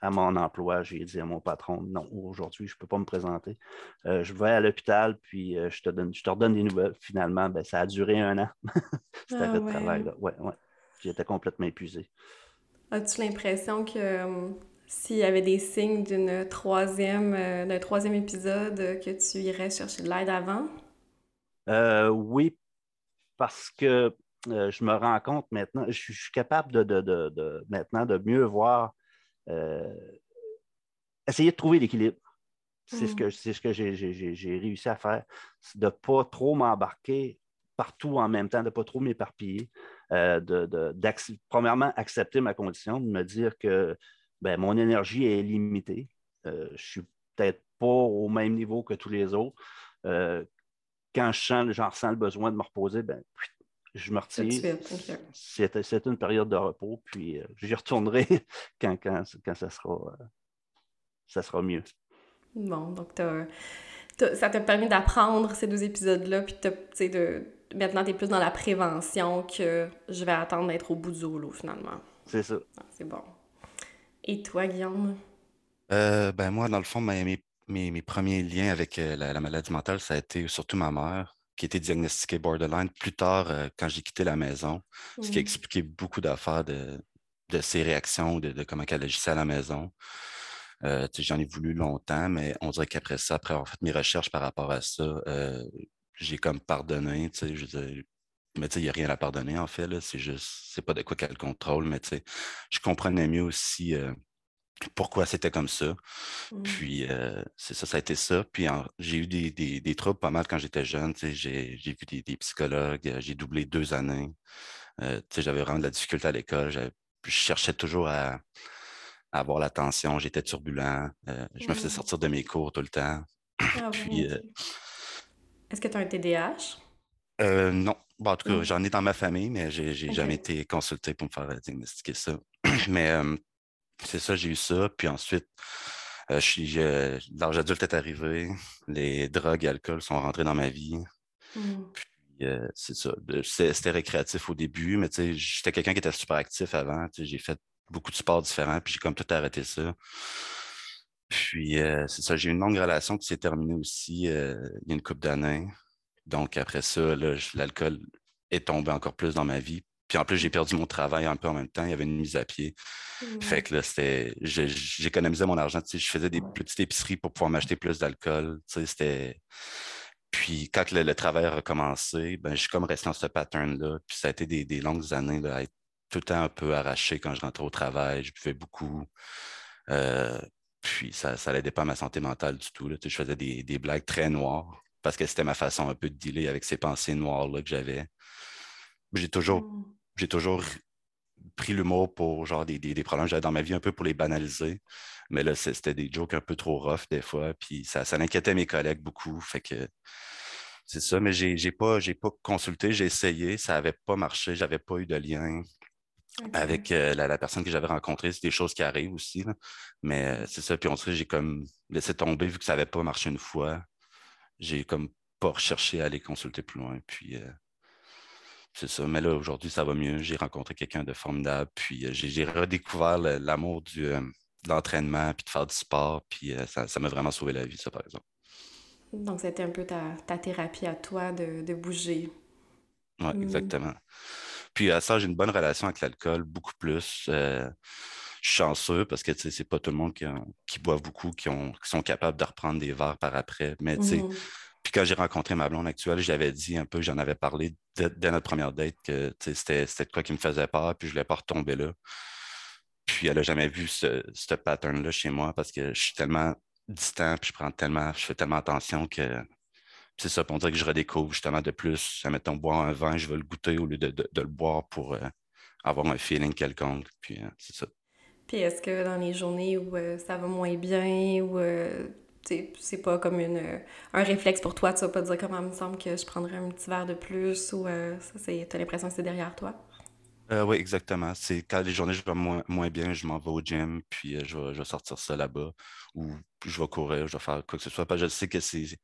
à mon emploi, j'ai dit à mon patron, non, aujourd'hui, je ne peux pas me présenter. Euh, je vais à l'hôpital, puis euh, je, te donne, je te redonne des nouvelles. Finalement, ben, ça a duré un an, C'était ah, ouais. travail. Là. Ouais, ouais. J'étais complètement épuisé. As-tu l'impression que euh, s'il y avait des signes d'une troisième, d'un troisième épisode, que tu irais chercher de l'aide avant? oui, parce que je me rends compte maintenant, je, suis capable de, de, de, maintenant de mieux voir euh, essayer de trouver l'équilibre. C'est ce mm. que, ce que j'ai réussi à faire, de ne pas trop m'embarquer partout en même temps, de ne pas trop m'éparpiller, euh, de, premièrement, accepter ma condition, de me dire que ben, mon énergie est limitée. Euh, je suis peut-être pas au même niveau que tous les autres. Euh, quand je sens, j'en ressens le besoin de me reposer, ben, je me retire. C'est une période de repos, puis j'y retournerai quand, quand, quand ça, sera, ça sera mieux. Bon, donc ça t'a permis d'apprendre ces deux épisodes-là, puis de, maintenant, tu es plus dans la prévention que je vais attendre d'être au bout du rouleau, finalement. C'est ça. Ah, c'est bon. Et toi, Guillaume? Euh, ben moi, dans le fond, mes, mes, premiers liens avec euh, la, maladie mentale, ça a été surtout ma mère, qui était diagnostiquée borderline plus tard euh, quand j'ai quitté la maison, ce qui a mmh. expliqué beaucoup d'affaires de, de ses réactions, de, de, comment elle agissait à la maison. J'en ai voulu longtemps, mais on dirait qu'après ça, après avoir fait mes recherches par rapport à ça, j'ai comme pardonné. Je mais il n'y a rien à pardonner, en fait. C'est juste, c'est pas de quoi qu'elle contrôle, mais je comprenais mieux aussi pourquoi c'était comme ça. Mmh. Puis, c'est ça, ça a été ça. Puis, j'ai eu des, des, troubles pas mal quand j'étais jeune. J'ai vu des, psychologues. J'ai doublé deux années. j'avais vraiment de la difficulté à l'école. Je cherchais toujours à, avoir l'attention. J'étais turbulent. je me faisais mmh. sortir de mes cours tout le temps. Ah puis, est-ce que tu as un TDAH? Euh, non. en tout cas, j'en ai dans ma famille, mais j'ai n'ai jamais été consulté pour me faire diagnostiquer ça. mais c'est ça, j'ai eu ça. Puis ensuite, suis, l'âge adulte est arrivé. Les drogues et l'alcool sont rentrés dans ma vie. Mmh. Puis c'est ça. C'était récréatif au début, mais j'étais quelqu'un qui était super actif avant. J'ai fait beaucoup de sports différents, puis j'ai comme tout arrêté ça. Puis, euh, c'est ça, j'ai eu une longue relation qui s'est terminée aussi euh, il y a une couple d'années. Donc, après ça, l'alcool est tombé encore plus dans ma vie. Puis en plus, j'ai perdu mon travail un peu en même temps. Il y avait une mise à pied. Fait que là, c'était. J'économisais mon argent. Tu sais, je faisais des petites épiceries pour pouvoir m'acheter plus d'alcool. Tu sais, c'était. Puis quand le, travail a recommencé, ben, je suis comme resté dans ce pattern-là. Puis ça a été des, longues années là, à être tout le temps un peu arraché quand je rentrais au travail. Je buvais beaucoup. Euh, puis ça, ça n'aidait pas à ma santé mentale du tout. Là. je faisais des, blagues très noires parce que c'était ma façon un peu de dealer avec ces pensées noires là, que j'avais. J'ai toujours, mmh. j'ai toujours pris l'humour pour genre des, problèmes que j'avais dans ma vie un peu pour les banaliser. Mais là, c'était des jokes un peu trop rough des fois. Puis ça, ça inquiétait mes collègues beaucoup. Fait que c'est ça, mais j'ai, n'ai pas, j'ai pas consulté, j'ai essayé, ça n'avait pas marché, j'avais pas eu de lien avec euh, la, personne que j'avais rencontrée. C'est des choses qui arrivent aussi. Mais euh, c'est ça. Puis on dirait j'ai comme laissé tomber vu que ça n'avait pas marché une fois. J'ai comme pas recherché à aller consulter plus loin. Puis euh, c'est ça. Mais là, aujourd'hui, ça va mieux. J'ai rencontré quelqu'un de formidable. Puis j'ai redécouvert l'amour du de l'entraînement puis de faire du sport. Puis ça m'a vraiment sauvé la vie, ça, par exemple. Donc, c'était un peu ta, thérapie à toi de, de bouger. Oui, mmh. exactement. Puis à ça, j'ai une bonne relation avec l'alcool, beaucoup plus. Euh, je suis chanceux parce que c'est pas tout le monde qui, qui boit beaucoup, qui, ont, qui, sont capables de reprendre des verres par après. Mais mmh puis quand j'ai rencontré ma blonde actuelle, j'avais dit un peu, j'en avais parlé dès, notre première date que c'était quoi qui me faisait peur, puis je voulais pas retomber là. Puis elle n'a jamais vu ce, ce pattern-là chez moi parce que je suis tellement distant, puis je prends tellement, je fais tellement attention que c'est ça, pour dire que je redécouvre justement de plus. Mettons, boire un vin, je vais le goûter au lieu de, le boire pour euh, avoir un feeling quelconque. Puis euh, c'est ça. Puis est-ce que dans les journées où euh, ça va moins bien ou c'est pas comme une, un réflexe pour toi, tu vas pas dire comment il me semble que je prendrais un petit verre de plus ou ça, t'as l'impression que c'est derrière toi? oui, exactement. C'est quand les journées je vais moins, moins bien, je m'en vais au gym, puis je vais, je, vais, sortir ça là-bas, ou je vais courir, je vais faire quoi que ce soit. Parce que je sais que c'est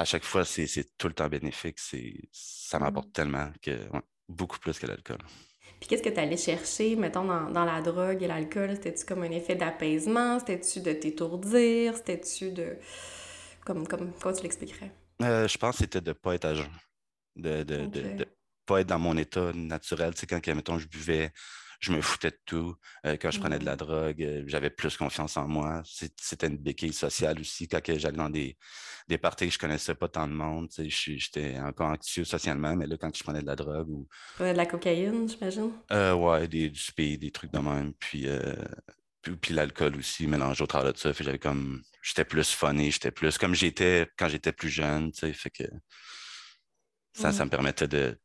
à chaque fois, c'est tout le temps bénéfique. Ça m'apporte mmh. tellement que beaucoup plus que l'alcool. Puis qu'est-ce que tu allais chercher, mettons, dans, la drogue et l'alcool? C'était-tu comme un effet d'apaisement? C'était-tu de t'étourdir? C'était-tu de... Comme, comme, comment tu l'expliquerais? Euh, je pense que c'était de ne pas être à jeun. De ne pas être dans mon état naturel. Tu sais, quand, mettons, je buvais je me foutais de tout. Euh, quand je prenais de la mmh. drogue, euh, j'avais plus confiance en moi. C'était une béquille sociale aussi. Quand j'allais dans des, des parties que je connaissais pas tant de monde, j'étais un peu anxieux socialement, mais là, quand je prenais de la drogue ou. de la cocaïne, j'imagine? Euh, ouais, des, du speed, des trucs de même. Puis, euh, puis, l'alcool aussi, mélangé au travers de ça. J'avais comme. J'étais plus funny, j'étais plus comme j'étais quand j'étais plus jeune, tu sais. Fait que. Ça, ça me permettait de,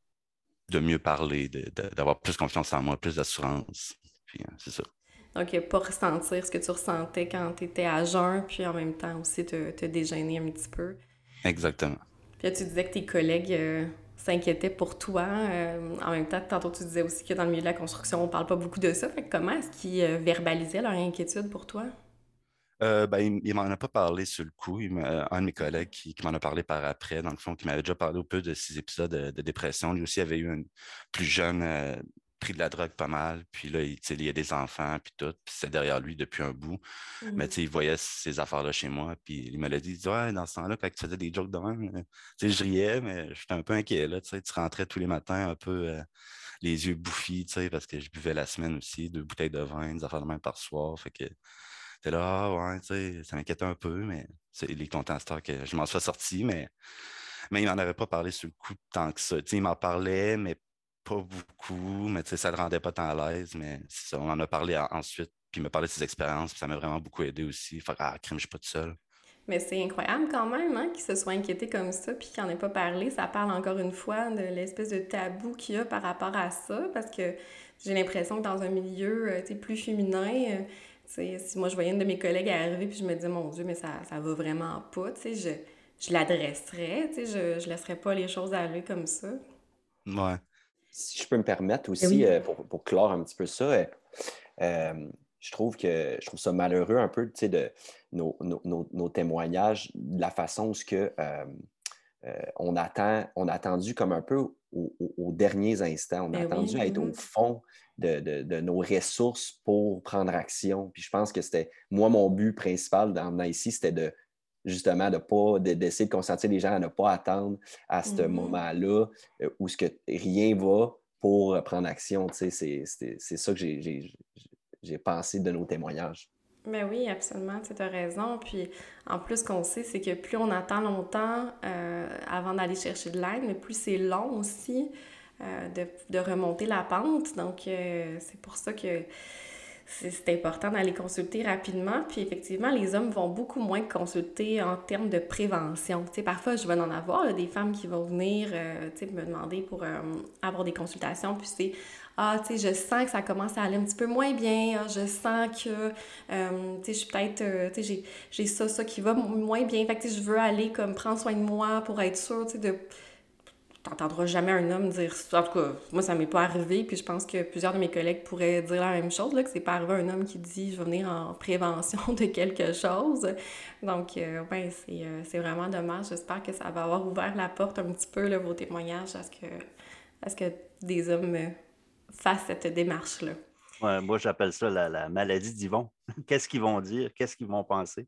de mieux parler, d'avoir plus confiance en moi, plus d'assurance. Puis, euh, c'est ça. Donc, pas ressentir ce que tu ressentais quand tu étais à jeun, puis en même temps aussi te, te déjeuner un petit peu. Exactement. Puis là, tu disais que tes collègues euh, s'inquiétaient pour toi. Euh, en même temps, tantôt, tu disais aussi que dans le milieu de la construction, on parle pas beaucoup de ça. Fait que comment est-ce qu'ils euh, verbalisaient leur inquiétude pour toi? Ben, il, ne m'en a pas parlé sur le coup. Il un de mes collègues qui, m'en a parlé par après, dans le fond, qui m'avait déjà parlé un peu de ces épisodes de, dépression. Lui aussi avait eu un plus jeune pris de la drogue pas mal. Puis là, il, il y a des enfants, puis tout. Puis c'est derrière lui depuis un bout. Mais mmh. il voyait ces affaires-là chez moi. Puis il me l'a dit, ouais, dans ce temps-là, quand tu faisais des jokes de même, euh, je riais, mais j'étais un peu inquiet. Là, tu rentrais tous les matins un peu euh, les yeux bouffis, parce que je buvais la semaine aussi, deux bouteilles de vin, des affaires de même par soir. Fait que t'es là, ouais, tu sais, ça m'inquiétait un peu, mais il est content que je m'en sois sorti, mais mais il m'en avait pas parlé sur le coup tant que ça. il m'en parlait, mais pas beaucoup, mais ça ne le rendait pas tant à l'aise. Mais on en a parlé ensuite, puis il m'a parlé de ses expériences, puis ça m'a vraiment beaucoup aidé aussi. Fait ah, crime, je suis pas tout. Mais c'est incroyable quand même hein, qu'il se soit inquiété comme ça, puis qu'il n'en ait pas parlé. Ça parle encore une fois de l'espèce de tabou qu'il y a par rapport à ça, parce que j'ai l'impression que dans un milieu euh, plus féminin, si moi je voyais une de mes collègues arriver, puis je me disais, mon Dieu, mais ça, ça va vraiment pas, je, je l'adresserais, je, je laisserais pas les choses aller comme ça. Ouais si je peux me permettre aussi, euh, pour, pour, clore un petit peu ça, euh, euh, je trouve que je trouve ça malheureux un peu de nos, nos, nos, témoignages, de la façon où ce que, on, attend, on a attendu comme un peu aux derniers instants. On a ben attendu à être au mm-hmm. fond de, de, de, nos ressources pour prendre action. Puis je pense que c'était, moi, mon but principal dans ici, c'était de justement de pas d'essayer de, consentir les gens à ne pas attendre à ce mm-hmm. moment-là euh, où ce que rien va pour prendre action. C'est ça que j'ai pensé de nos témoignages. Ben oui, absolument, tu as raison. Puis en plus, ce qu'on sait, c'est que plus on attend longtemps euh, avant d'aller chercher de l'aide, mais plus c'est long aussi euh, de, remonter la pente. Donc, c'est pour ça que c'est important d'aller consulter rapidement. Puis effectivement, les hommes vont beaucoup moins consulter en termes de prévention. Tu parfois, je vais en avoir des femmes qui vont venir euh, me demander pour euh, avoir des consultations. Puis c'est ah, tu sais, je sens que ça commence à aller un petit peu moins bien. Ah, je sens que, euh, tu sais, je suis peut-être, tu sais, j'ai ça, ça qui va moins bien. Fait que, je veux aller comme prendre soin de moi pour être sûre, tu sais, de t'entendras jamais un homme dire En tout cas, moi, ça m'est pas arrivé, puis je pense que plusieurs de mes collègues pourraient dire la même chose, là, que c'est pas arrivé un homme qui dit je vais venir en prévention de quelque chose. Donc, euh, ouais, euh, c'est, vraiment dommage. J'espère que ça va avoir ouvert la porte un petit peu, vos témoignages, à ce que, à ce que des hommes euh, fassent cette démarche-là. Moi, j'appelle ça la, la maladie d'Yvon. Qu'est-ce qu'ils vont dire? Qu'est-ce qu'ils vont penser?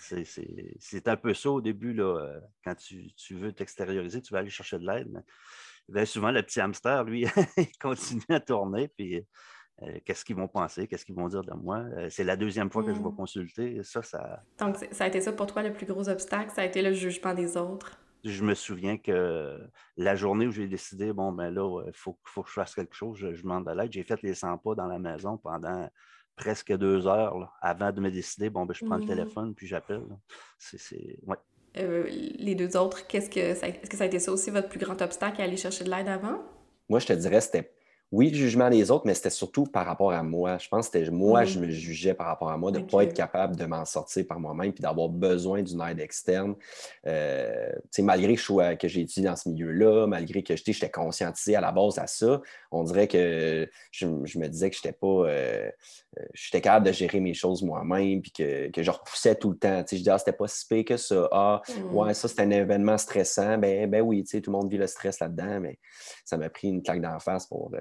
C'est un peu ça au début, là, euh, quand tu, veux t'extérioriser, tu vas aller chercher de l'aide. Mais souvent, le petit hamster, lui, il continue à tourner, puis euh, qu'est-ce qu'ils vont penser, qu'est-ce qu'ils vont dire de moi? Euh, c'est la deuxième fois que je vais mmh. consulter. Ça, ça... Donc, ça a été ça pour toi le plus gros obstacle, ça a été le jugement des autres? Je me souviens que la journée où j'ai décidé, bon, ben là, il faut, faut, que je fasse quelque chose, je, je demande de l'aide. J'ai fait les 100 pas dans la maison pendant presque deux heures avant de me décider. Bon, ben, je prends le mmh. téléphone puis j'appelle. C'est. Ouais. Euh, les deux autres, qu'est-ce que est-ce que ça a été ça aussi votre plus grand obstacle à aller chercher de l'aide avant? Moi, je te dirais, c'était oui, le jugement des autres, mais c'était surtout par rapport à moi. Je pense que c'était moi, mmh. je me jugeais par rapport à moi, de ne pas être capable de m'en sortir par moi-même puis d'avoir besoin d'une aide externe. Euh, malgré que, que j'ai étudié dans ce milieu-là, malgré que j'étais conscientisé à la base à ça, on dirait que je, me disais que je n'étais pas. Euh, euh, j'étais capable de gérer mes choses moi-même puis que, je repoussais tout le temps. je disais, ah, c'était pas si pire que ça. Ah, mmh. ouais, ça, c'est un événement stressant. Ben, ben oui, tout le monde vit le stress là-dedans, mais ça m'a pris une claque d'en face pour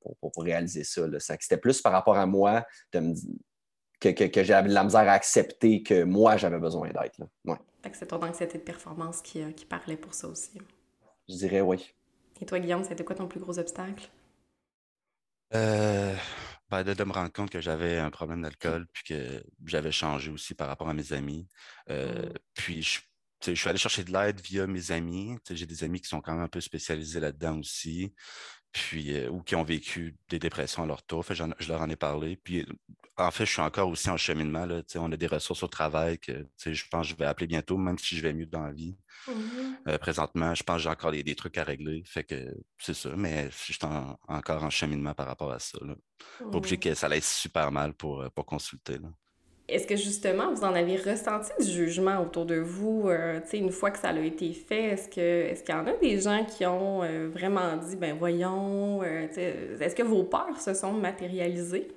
pour, réaliser ça. C'était plus par rapport à moi de que, j'avais de la misère à accepter que moi, j'avais besoin d'aide. Ouais. C'est ton anxiété de performance qui, euh, qui parlait pour ça aussi. Je dirais oui. Et toi, Guillaume, c'était quoi ton plus gros obstacle? Euh, ben, de, me rendre compte que j'avais un problème d'alcool, puis que j'avais changé aussi par rapport à mes amis. Euh, mmh. Puis je je suis allé chercher de l'aide via mes amis. J'ai des amis qui sont quand même un peu spécialisés là-dedans aussi. Puis, euh, ou qui ont vécu des dépressions à leur tour. Fait, je leur en ai parlé. Puis, en fait, je suis encore aussi en cheminement. Là, on a des ressources au travail que je pense que je vais appeler bientôt, même si je vais mieux dans la vie. Mmh euh, présentement, je pense que j'ai encore des, trucs à régler. Fait que c'est ça, mais je suis encore en cheminement par rapport à ça. Là. Pas obligé que ça laisse super mal pour, pour consulter. Là. Est-ce que justement, vous en avez ressenti du jugement autour de vous, euh, une fois que ça a été fait? Est-ce que est-ce qu'il y en a des gens qui ont euh, vraiment dit, ben voyons, euh, est-ce que vos peurs se sont matérialisées?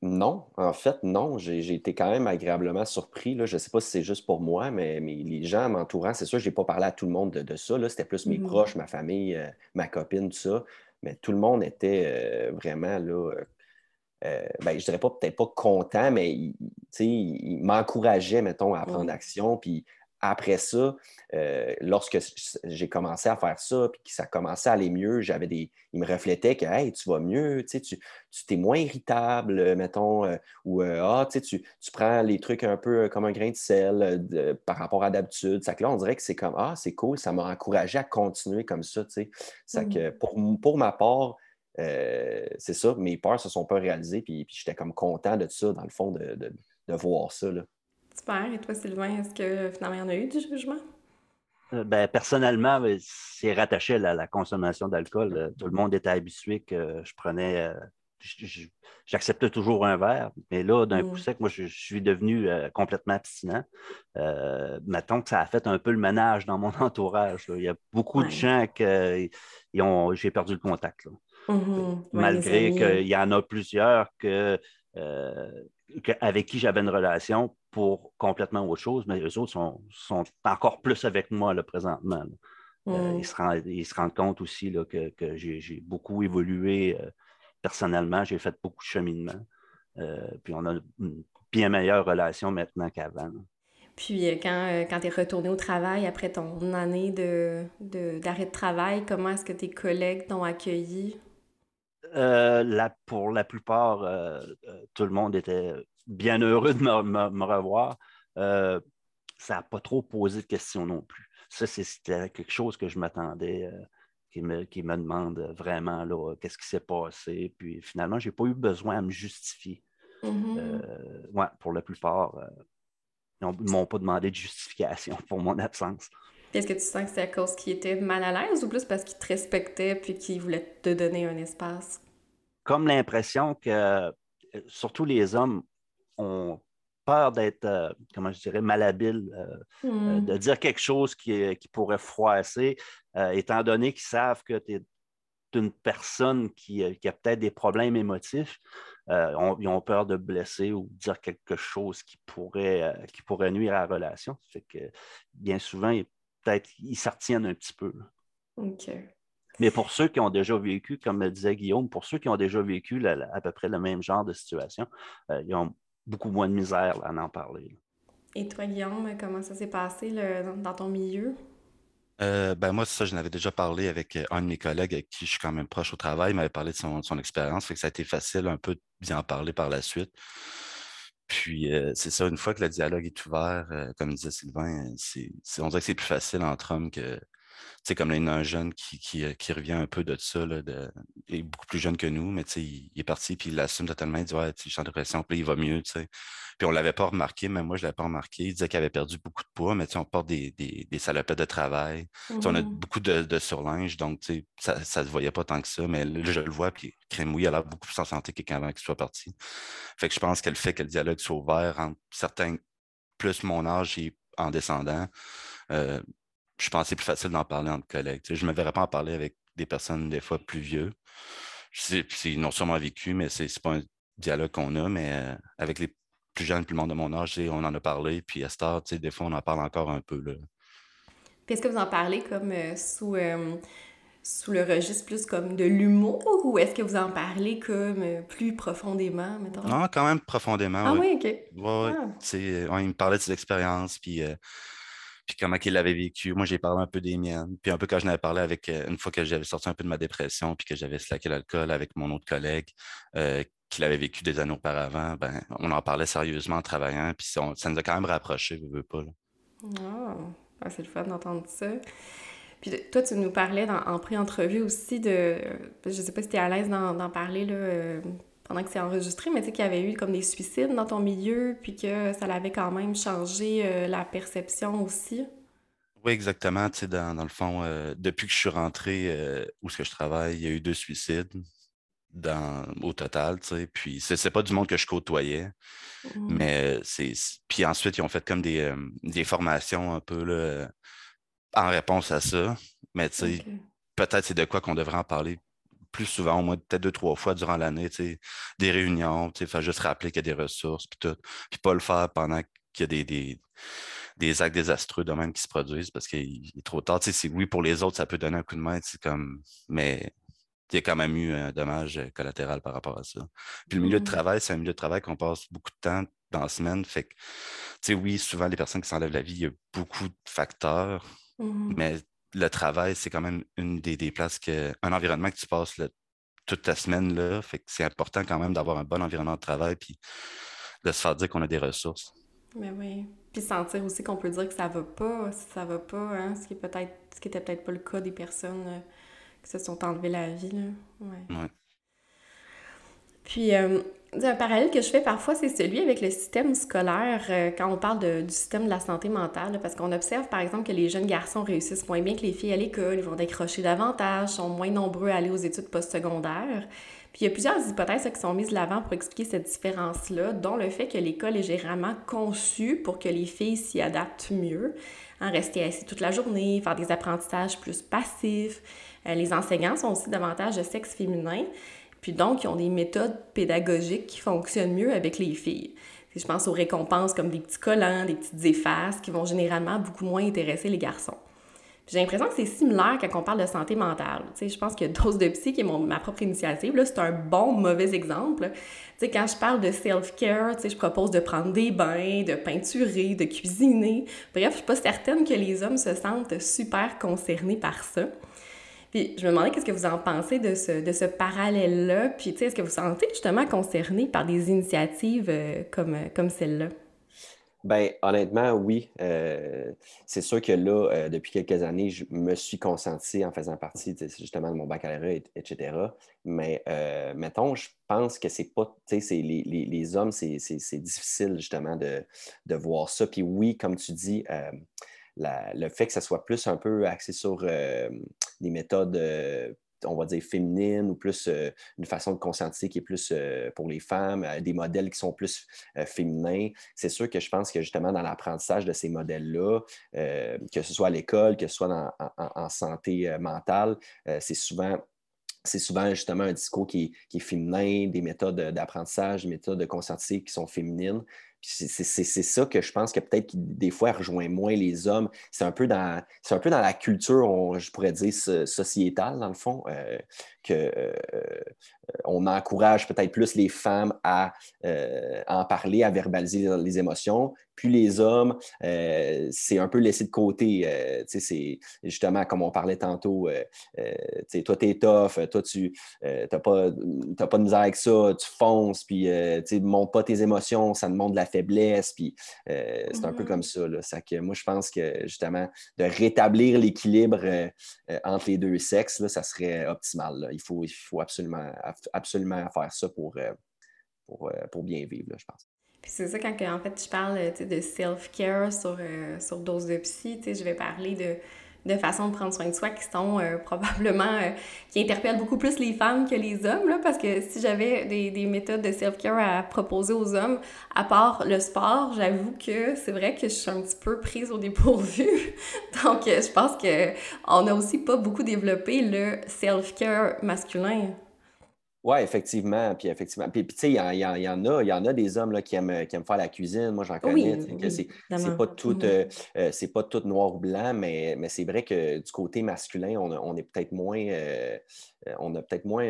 non, en fait, non. J'ai été quand même agréablement surpris. Là. Je ne sais pas si c'est juste pour moi, mais, mais les gens m'entourant, c'est sûr, je n'ai pas parlé à tout le monde de, ça. C'était plus mes mmh proches, ma famille, ma copine, tout ça. Mais tout le monde était vraiment là, euh, ben, je dirais pas peut-être pas content, mais il, il m'encourageait, mettons, à prendre action. Puis après ça, euh, lorsque j'ai commencé à faire ça, puis que ça commençait à aller mieux, j'avais des. Il me reflétait que Hey, tu vas mieux, tu, tu t'es moins irritable, mettons, euh, ou Ah, tu, tu prends les trucs un peu comme un grain de sel par rapport à d'habitude. Ça que là, on dirait que c'est comme Ah, c'est cool, ça m'a encouragé à continuer comme ça. sais. que mmh. pour, pour ma part, euh, c'est ça, mes peurs se sont pas réalisées, puis, puis j'étais comme content de ça, dans le fond, de, de, de voir ça. Là. Super. Et toi, Sylvain, est-ce que finalement, il y en a eu du jugement? Euh, ben, personnellement, ben, c'est rattaché à la, consommation d'alcool. Euh, tout le monde était habitué que je prenais. J'acceptais toujours un verre, mais là, d'un coup mm. sec, moi, je, suis devenu complètement abstinent. Euh, mettons que ça a fait un peu le ménage dans mon entourage. Il y a beaucoup de gens que j'ai perdu le contact. Là. Mm-hmm. Malgré qu'il y en a plusieurs que, euh, avec qui j'avais une relation pour complètement autre chose, mais eux autres sont, sont encore plus avec moi là, présentement. Euh, mm. ils, se rendent, compte aussi là, que, que j'ai beaucoup évolué euh, personnellement, j'ai fait beaucoup de cheminement. puis on a une bien meilleure relation maintenant qu'avant. Puis quand, quand tu es retourné au travail après ton année d'arrêt de, de, travail, comment est-ce que tes collègues t'ont accueilli? Euh, pour la plupart, euh, euh, tout le monde était bien heureux de me, revoir. ça n'a pas trop posé de questions non plus. Ça, c'était quelque chose que je m'attendais, qui, me, qui me demande vraiment qu'est-ce qui s'est passé? Puis finalement, je n'ai pas eu besoin à me justifier. Mm-hmm. pour la plupart, ils ne m'ont pas demandé de justification pour mon absence. Est-ce que tu sens que c'est à cause qu'ils étaient mal à l'aise ou plus parce qu'ils te respectaient puis qu'ils voulaient te donner un espace? Comme l'impression que euh, surtout les hommes ont peur d'être, euh, comment je dirais, malhabiles, euh, hmm. de dire quelque chose qui, qui pourrait froisser, étant donné qu'ils savent que tu es une personne qui, a peut-être des problèmes émotifs. ils ont peur de blesser ou dire quelque chose qui pourrait, qui pourrait nuire à la relation. Fait que bien souvent, peut-être ils s'artiennent un petit peu. OK. Mais pour ceux qui ont déjà vécu, comme disait Guillaume, pour ceux qui ont déjà vécu à peu près le même genre de situation, euh, ils ont beaucoup moins de misère à en parler. Et toi, Guillaume, comment ça s'est passé dans ton milieu? Euh, ben moi, ça, je n'avais déjà parlé avec euh, un de mes collègues avec qui je suis quand même proche au travail. Il m'avait parlé de son, son expérience, fait que ça a été facile un peu d'y en parler par la suite. Puis, euh, c'est ça, une fois que le dialogue est ouvert, euh, comme disait Sylvain, c'est, on dirait que c'est plus facile entre hommes que, sais, comme il y a un jeune qui, euh, qui, revient un peu de ça, là, de, il est beaucoup plus jeune que nous, mais il, il est parti, puis il l'assume totalement, il dit Ouais, je suis en dépression, puis il va mieux. sais. Puis on ne l'avait pas remarqué, mais moi, je ne l'avais pas remarqué. Il disait qu'il avait perdu beaucoup de poids, mais on porte des, des, des salopettes de travail. On a mmh. beaucoup de, de surlinge, donc ça ne se voyait pas tant que ça, mais là, je le vois, puis Crème il a l'air beaucoup plus en santé qu'avant qu'il soit parti. Fait que je pense qu'elle fait que le dialogue soit ouvert entre certains, plus mon âge et en descendant. Euh, je pense que c'est plus facile d'en parler entre collègues. je ne me verrais pas en parler avec des personnes des fois plus vieux. C'est non sûrement vécu, mais ce n'est pas un dialogue qu'on a, mais euh, avec les plus jeunes, plus le monde de mon âge, on en a parlé, puis à ce des fois, on en parle encore un peu. Est-ce que vous en parlez comme euh, sous, euh, sous le registre plus comme de l'humour ou est-ce que vous en parlez comme plus profondément, mettons? Non, quand même profondément. Ah oui, OK. Ouais, ah. il me parlait de ses expériences, puis puis comment il l'avait vécu. Moi, j'ai parlé un peu des miennes. Puis un peu quand je n'avais parlé avec, euh, une fois que j'avais sorti un peu de ma dépression, puis que j'avais slacké l'alcool avec mon autre collègue, euh, qu'il avait vécu des années auparavant, ben, on en parlait sérieusement en travaillant, puis ça, nous a quand même rapprochés, je veux pas. Ah, c'est le fun d'entendre ça. Puis toi, tu nous parlais en pré-entrevue aussi de. Je sais pas si tu es à l'aise d'en parler là, euh, pendant que c'est enregistré, mais tu sais qu'il y avait eu comme des suicides dans ton milieu, puis que ça l'avait quand même changé euh, la perception aussi. Oui, exactement. Tu sais, dans, le fond, euh, depuis que je suis rentré où ce que je travaille, il y a eu deux suicides dans, au total, tu sais. Puis c'est pas du monde que je côtoyais. Mmh. Mais c'est. Puis ensuite, ils ont fait comme des, des formations un peu là, en réponse à ça. Mais tu sais, peut-être c'est de quoi qu'on devrait en parler plus souvent, au moins peut-être deux, trois fois durant l'année, des réunions, faut juste rappeler qu'il y a des ressources, puis tout. Puis pas le faire pendant qu'il y a des, des, des, actes désastreux de même qui se produisent parce qu'il est trop tard. oui, pour les autres, ça peut donner un coup de main, comme, mais il y a quand même eu un dommage collatéral par rapport à ça. Puis le milieu de mmh. travail, c'est un milieu de travail qu'on passe beaucoup de temps dans la semaine. Fait que, oui, souvent, les personnes qui s'enlèvent la vie, il y a beaucoup de facteurs, mmh mais le travail, c'est quand même une des, places que, un environnement que tu passes toute ta semaine là. Fait que c'est important quand même d'avoir un bon environnement de travail puis de se faire dire qu'on a des ressources. Mais oui. Puis sentir aussi qu'on peut dire que ça va pas, si ça va pas, hein, ce qui est peut-être ce qui était peut-être pas le cas des personnes euh, qui se sont enlevées la vie. Là. Ouais. ouais. Puis euh, un parallèle que je fais parfois, c'est celui avec le système scolaire euh, quand on parle du système de la santé mentale, parce qu'on observe par exemple que les jeunes garçons réussissent moins bien que les filles à l'école, ils vont décrocher davantage, sont moins nombreux à aller aux études postsecondaires. Puis il y a plusieurs hypothèses qui sont mises de l'avant pour expliquer cette différence-là, dont le fait que l'école est généralement conçue pour que les filles s'y adaptent mieux, en hein, rester assis toute la journée, faire des apprentissages plus passifs. Euh, les enseignants sont aussi davantage de sexe féminin. Puis donc, ils ont des méthodes pédagogiques qui fonctionnent mieux avec les filles. Je pense aux récompenses comme des petits collants, des petites effaces qui vont généralement beaucoup moins intéresser les garçons. J'ai l'impression que c'est similaire quand on parle de santé mentale. je pense que Dose de Psy, qui est ma propre initiative, c'est un bon, mauvais exemple. quand je parle de self-care, je propose de prendre des bains, de peinturer, de cuisiner. Bref, je suis pas certaine que les hommes se sentent super concernés par ça. Puis je me demandais qu'est-ce que vous en pensez de ce, de ce parallèle-là. Puis, tu sais, est-ce que vous sentez justement concerné par des initiatives euh, comme, euh, comme celle-là? Bien, honnêtement, oui. Euh, c'est sûr que là, depuis quelques années, je me suis consenti en faisant partie justement de mon baccalauréat, etc. Mais mettons, je pense que c'est pas, tu sais, les, les, les, hommes, c'est difficile justement de, de, voir ça. Puis oui, comme tu dis, le fait que ça soit plus un peu axé sur euh, des méthodes, euh, on va dire, féminines ou plus euh, une façon de conscientiser qui est plus pour les femmes, des modèles qui sont plus féminins. C'est sûr que je pense que justement dans l'apprentissage de ces modèles-là, que ce soit à l'école, que ce soit en, santé mentale, c'est souvent c'est souvent justement un discours qui qui est, féminin, des méthodes d'apprentissage, des méthodes de conscientiser qui sont féminines. C'est ça que je pense que peut-être des fois rejoint moins les hommes. C'est un, peu dans, la culture, je pourrais dire, sociétale, dans le fond, euh, qu'on euh, euh, encourage peut-être plus les femmes à, en parler, à verbaliser les émotions, puis les hommes, euh, c'est un peu laissé de côté. Euh, c'est justement, comme on parlait tantôt, euh, toi, tu es tough, toi, tu n'as pas, pas de misère avec ça, tu fonces, puis tu ne montres pas tes émotions, ça demande de la faiblesse, puis c'est un peu comme mm-hmm. ça. que moi, je pense que justement, de rétablir l'équilibre entre les deux sexes, ça serait optimal. Il, faut, il faut absolument, absolument faire ça pour, pour, pour bien vivre, je pense. Puis c'est ça, quand en fait je parle de self-care sur, euh, sur dose de psy, je vais parler de, de façon de prendre soin de soi qui sont euh, probablement, euh, qui interpellent beaucoup plus les femmes que les hommes, là, parce que si j'avais des, des, méthodes de self-care à proposer aux hommes, à part le sport, j'avoue que c'est vrai que je suis un petit peu prise au dépourvu. Donc, je pense qu'on n'a aussi pas beaucoup développé le self-care masculin. Oui, effectivement. Puis effectivement. Puis, tu sais, il y, y, y, en a, il y en a des hommes là, qui, aiment, qui aiment faire la cuisine. Moi, j'en connais. Oui, c'est pas tout mm-hmm. euh, euh, c'est pas tout noir ou blanc, mais, mais c'est vrai que du côté masculin, on, on est peut-être moins euh, on a peut-être moins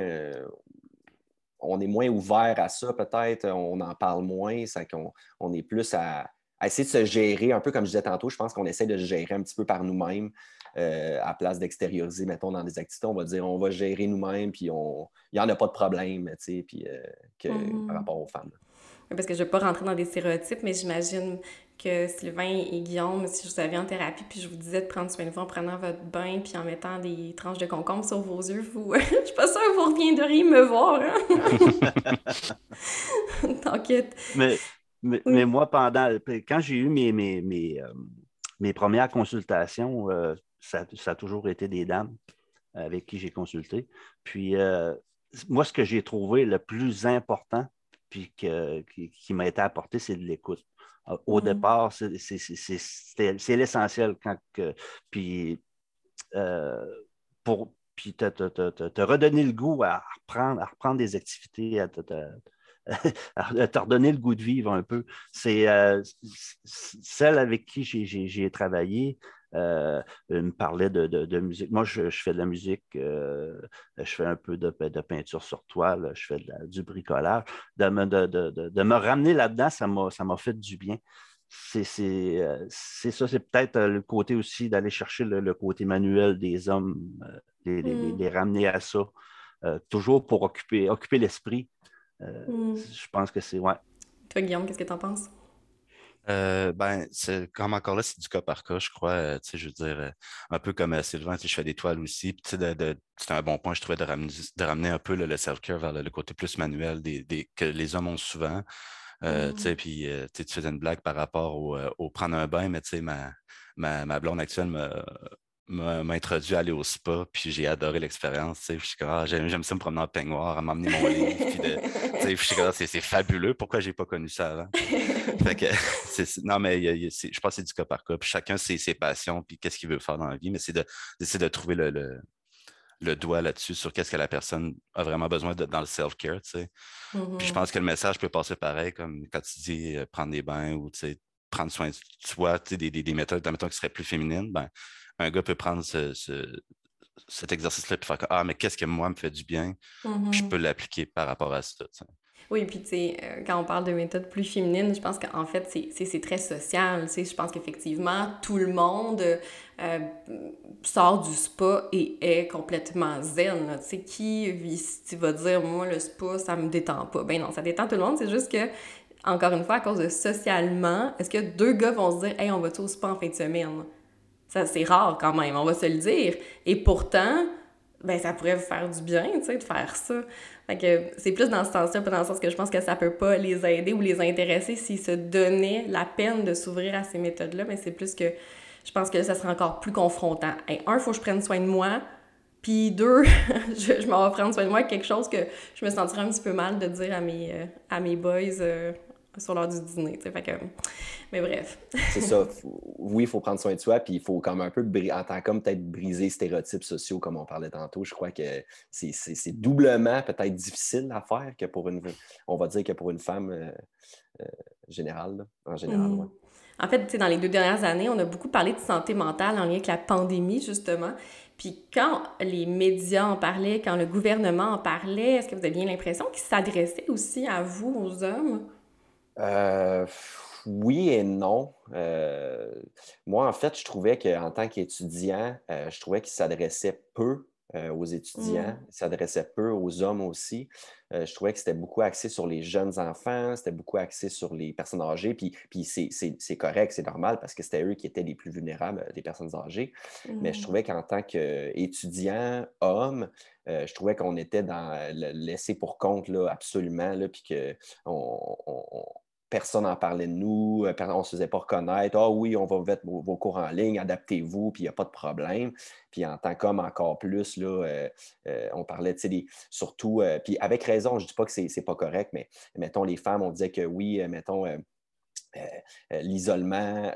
on est moins ouvert à ça, peut-être. On en parle moins. Ça qu'on on est plus à, à, essayer de se gérer, un peu comme je disais tantôt, je pense qu'on essaie de se gérer un petit peu par nous-mêmes. Euh, à place d'extérioriser, mettons, dans des activités, on va dire on va gérer nous-mêmes, puis on... il n'y en a pas de problème, tu sais, puis euh, que, par mm-hmm. rapport aux femmes. Parce que je ne vais pas rentrer dans des stéréotypes, mais j'imagine que Sylvain et Guillaume, si je vous avais en thérapie, puis je vous disais de prendre soin de vous en prenant votre bain, puis en mettant des tranches de concombre sur vos yeux, vous, je suis pas sûre que vous reviendriez me voir. Hein? T'inquiète. Mais, mais, moi, pendant, quand j'ai eu mes, mes, mes, euh, mes premières consultations, euh, ça, ça, a toujours été des dames avec qui j'ai consulté. Puis, euh, moi, ce que j'ai trouvé le plus important, puis que, qui m'a été apporté, c'est de l'écoute. Euh, au mm. départ, c'est l'essentiel. Puis, euh, pour puis te, te, redonner le goût à reprendre, à reprendre des activités, à te, te redonner le goût de vivre un peu. C'est euh, celle avec qui j'ai travaillé. Euh, me parlait de, musique. Moi, je, fais de la musique, euh, je fais un peu de, peinture sur toile, je fais du bricolage. De me, de, me ramener là-dedans, ça m'a fait du bien. C'est ça, c'est peut-être le côté aussi d'aller chercher le, côté manuel des hommes, les, les, les, mm. ramener à ça, toujours pour occuper, occuper l'esprit. Mm. Je pense que c'est. Ouais. Toi, Guillaume, qu'est-ce que tu en penses? Euh, ben, c'est comme encore là, c'est du cas par cas, je crois. Euh, je veux dire, euh, un peu comme Sylvain, je fais des toiles aussi. De, c'est un bon point, je trouvais, de ramener, de ramener un peu le, self-care vers le, côté plus manuel des, que les hommes ont souvent. Mmh. Puis tu faisais une blague par rapport au, prendre un bain, mais ma, ma, ma blonde actuelle me, m'a introduit à aller au spa, puis j'ai adoré l'expérience. Ah, j'aime ça me promener en peignoir, à m'emmener mon livre. Ah, c'est fabuleux. Pourquoi j'ai pas connu ça avant? non, mais je pense que c'est du cas par cas. chacun sait ses passions, puis qu'est-ce qu'il veut faire dans la vie, mais c'est d'essayer de, trouver le, le, doigt là-dessus sur qu'est-ce que la personne a vraiment besoin de, dans le self-care. Puis je mm-hmm. pense que le message peut passer pareil, comme quand tu dis euh, prendre des bains ou prendre soin de soi, des, des, des méthodes, qui seraient plus féminines. Ben, un gars peut prendre cet exercice-là et faire Ah, mais qu'est-ce que moi me fait du bien? Je mm-hmm. peux l'appliquer par rapport à ça. Oui, puis tu sais, euh, quand on parle de méthodes plus féminines, je pense qu'en fait, c'est très social. Je pense qu'effectivement, tout le monde euh, sort du spa et est complètement zen. Tu sais, qui tu vas dire, moi, le spa, ça me détend pas? Ben non, ça détend tout le monde. C'est juste que, encore une fois, à cause de socialement, est-ce que deux gars vont se dire, hey, on va tout au spa en fin de semaine? Ça, c'est rare quand même, on va se le dire. Et pourtant, ben, ça pourrait vous faire du bien, tu sais, de faire ça. Fait que c'est plus dans ce sens-là, pas dans le sens que je pense que ça peut pas les aider ou les intéresser s'ils se donnaient la peine de s'ouvrir à ces méthodes-là, mais c'est plus que je pense que ça serait encore plus confrontant. un, il faut que je prenne soin de moi, puis deux, je, m'en vais prendre soin de moi, quelque chose que je me sentirais un petit peu mal de dire à mes, euh, à mes boys euh, sur l'heure du dîner. Fait que... Mais bref. c'est ça. Oui, il faut prendre soin de soi, puis il faut comme un peu, en tant qu'homme, peut-être briser les stéréotypes sociaux, comme on parlait tantôt. Je crois que c'est doublement peut-être difficile à faire que pour une, on va dire que pour une femme euh, euh, générale, en général. Mm. En fait, dans les deux dernières années, on a beaucoup parlé de santé mentale en lien avec la pandémie, justement. Puis quand les médias en parlaient, quand le gouvernement en parlait, est-ce que vous aviez l'impression qu'ils s'adressaient aussi à vous, aux hommes? Euh, oui et non. Euh, moi, en fait, je trouvais qu'en tant qu'étudiant, euh, je trouvais qu'il s'adressait peu aux étudiants, mmh. il s'adressait peu aux hommes aussi. je trouvais que c'était beaucoup axé sur les jeunes enfants, c'était beaucoup axé sur les personnes âgées, puis, puis c'est correct, c'est normal parce que c'était eux qui étaient les plus vulnérables des personnes âgées. Mais je mmh. trouvais qu'en tant qu'étudiant, homme, je trouvais qu'on était dans le laisser pour compte là, absolument, là, puis qu'on personne n'en parlait de nous, euh, on ne se faisait pas reconnaître. Ah oui, on va mettre vos, cours en ligne, adaptez-vous, puis il n'y a pas de problème. Puis en tant qu'homme, encore plus, là, euh, euh, on parlait, tu sais, surtout, puis avec raison, je ne dis pas que ce n'est pas correct, mais mettons, les femmes, on disait que oui, mettons, l'isolement,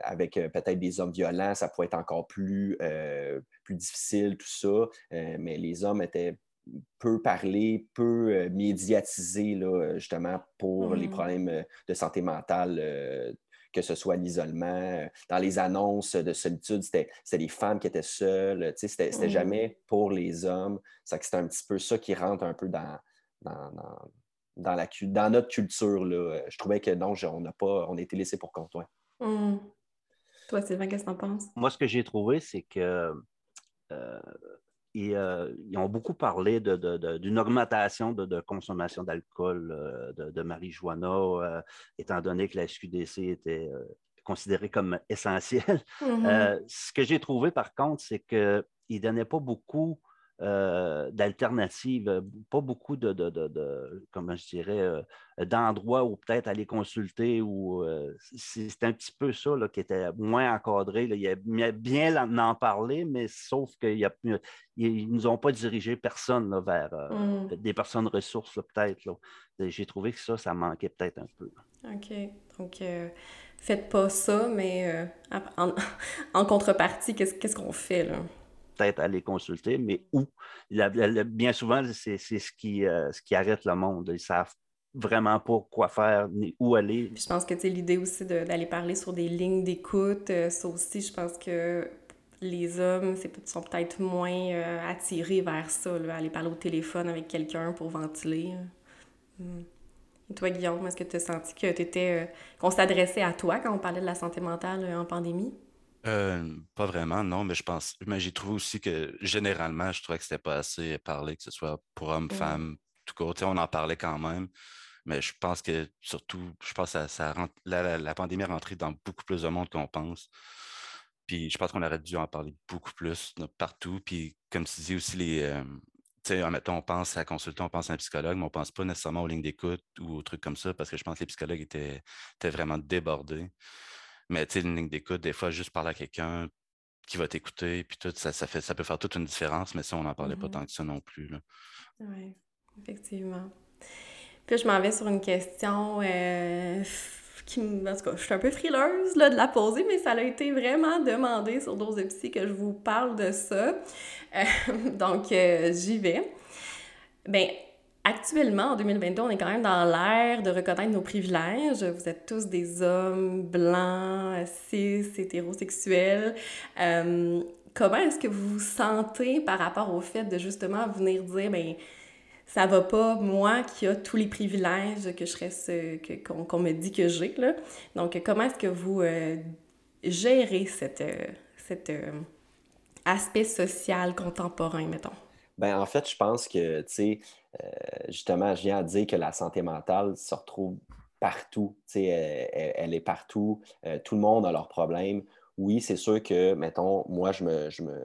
avec peut-être des hommes violents, ça pouvait être encore plus, plus difficile, tout ça. mais les hommes étaient peu parler, peu euh, médiatiser là, justement pour les mmh. problèmes euh, de santé mentale, euh, que ce soit l'isolement. Dans les annonces de solitude, c'était les femmes qui étaient seules. C'était mmh. jamais pour les hommes. C'est un petit peu ça qui rentre un peu dans, dans, dans, la, dans notre culture. Là. Je trouvais que non, on n'a pas, on a été laissé pour compte. Mmh. Toi, Sylvain, qu'est-ce que tu en penses? Moi, ce que j'ai trouvé, c'est que ils ont beaucoup parlé d'une augmentation de, consommation d'alcool, de, marijuana, étant donné que la SQDC était considérée comme essentielle. Mm-hmm. ce que j'ai trouvé, par contre, c'est qu'ils ne donnaient pas beaucoup euh, d'alternatives, euh, pas beaucoup de, comment je dirais, euh, d'endroits où peut-être aller consulter. Ou, c'est un petit peu ça qui était moins encadré. Il y a bien en parler, mais sauf qu'ils ne nous ont pas dirigé personne vers mmh. des personnes ressources, peut-être. J'ai trouvé que ça, ça manquait peut-être un peu. OK. Donc, faites pas ça, mais en, en, contrepartie, qu'est-ce qu'on fait là? Peut-être aller consulter, mais où? bien souvent, c'est ce qui, euh, ce qui arrête le monde. Ils savent vraiment pas quoi faire ni où aller. je pense que l'idée aussi d'aller parler sur des lignes d'écoute, euh, ça aussi, je pense que les hommes sont peut-être moins euh, attirés vers ça, aller parler au téléphone avec quelqu'un pour ventiler. Hmm. Et toi, Guillaume, est-ce que tu as senti que étais, qu'on s'adressait à toi quand on parlait de la santé mentale en pandémie? Euh, pas vraiment, non, mais je pense, mais j'ai trouvé aussi que généralement, je trouvais que c'était pas assez parlé, que ce soit pour hommes, femmes, tout côté, on en parlait quand même. Mais je pense que surtout, je pense que ça, la, pandémie est rentrée dans beaucoup plus de monde qu'on pense. Puis je pense qu'on aurait dû en parler beaucoup plus partout. Puis comme tu dis aussi, les, euh, tu sais, on pense à consulter, on pense à un psychologue, mais on ne pense pas nécessairement aux lignes d'écoute ou aux trucs comme ça parce que je pense que les psychologues étaient, étaient vraiment débordés. Mais tu sais, une ligne d'écoute, des fois, juste parler à quelqu'un qui va t'écouter, puis tout, ça, ça, fait, ça peut faire toute une différence, mais ça, on n'en parlait pas mmh tant que ça non plus. Oui, effectivement. Puis je m'en vais sur une question euh, qui, en tout cas, je suis un peu frileuse là, de la poser, mais ça a été vraiment demandé sur Dose Psy que je vous parle de ça. Euh, donc, euh, j'y vais. Ben, Actuellement, en 2022, on est quand même dans l'ère de reconnaître nos privilèges. Vous êtes tous des hommes blancs, cis, hétérosexuels. Euh, comment est-ce que vous vous sentez par rapport au fait de justement venir dire, ben ça va pas, moi qui a tous les privilèges que je qu'on, me dit que j'ai, là? Donc, comment est-ce que vous euh, gérez cet euh, aspect social contemporain, mettons? Ben, en fait, je pense que, tu sais, euh, justement, je viens à dire que la santé mentale se retrouve partout. Elle, elle, est partout. Euh, tout le monde a leurs problèmes. Oui, c'est sûr que, mettons, moi, je me, je me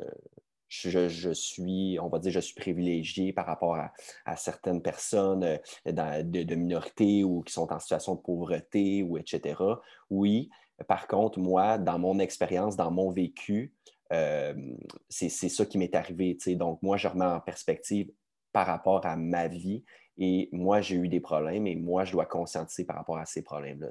je, suis, on va dire, je suis privilégié par rapport à, certaines personnes euh, de, de minorités ou qui sont en situation de pauvreté ou etc. Oui. Par contre, moi, dans mon expérience, dans mon vécu, c'est ça qui m'est arrivé. Donc, moi, je remets en perspective par rapport à ma vie. Et moi, j'ai eu des problèmes et moi, je dois conscientiser par rapport à ces problèmes-là.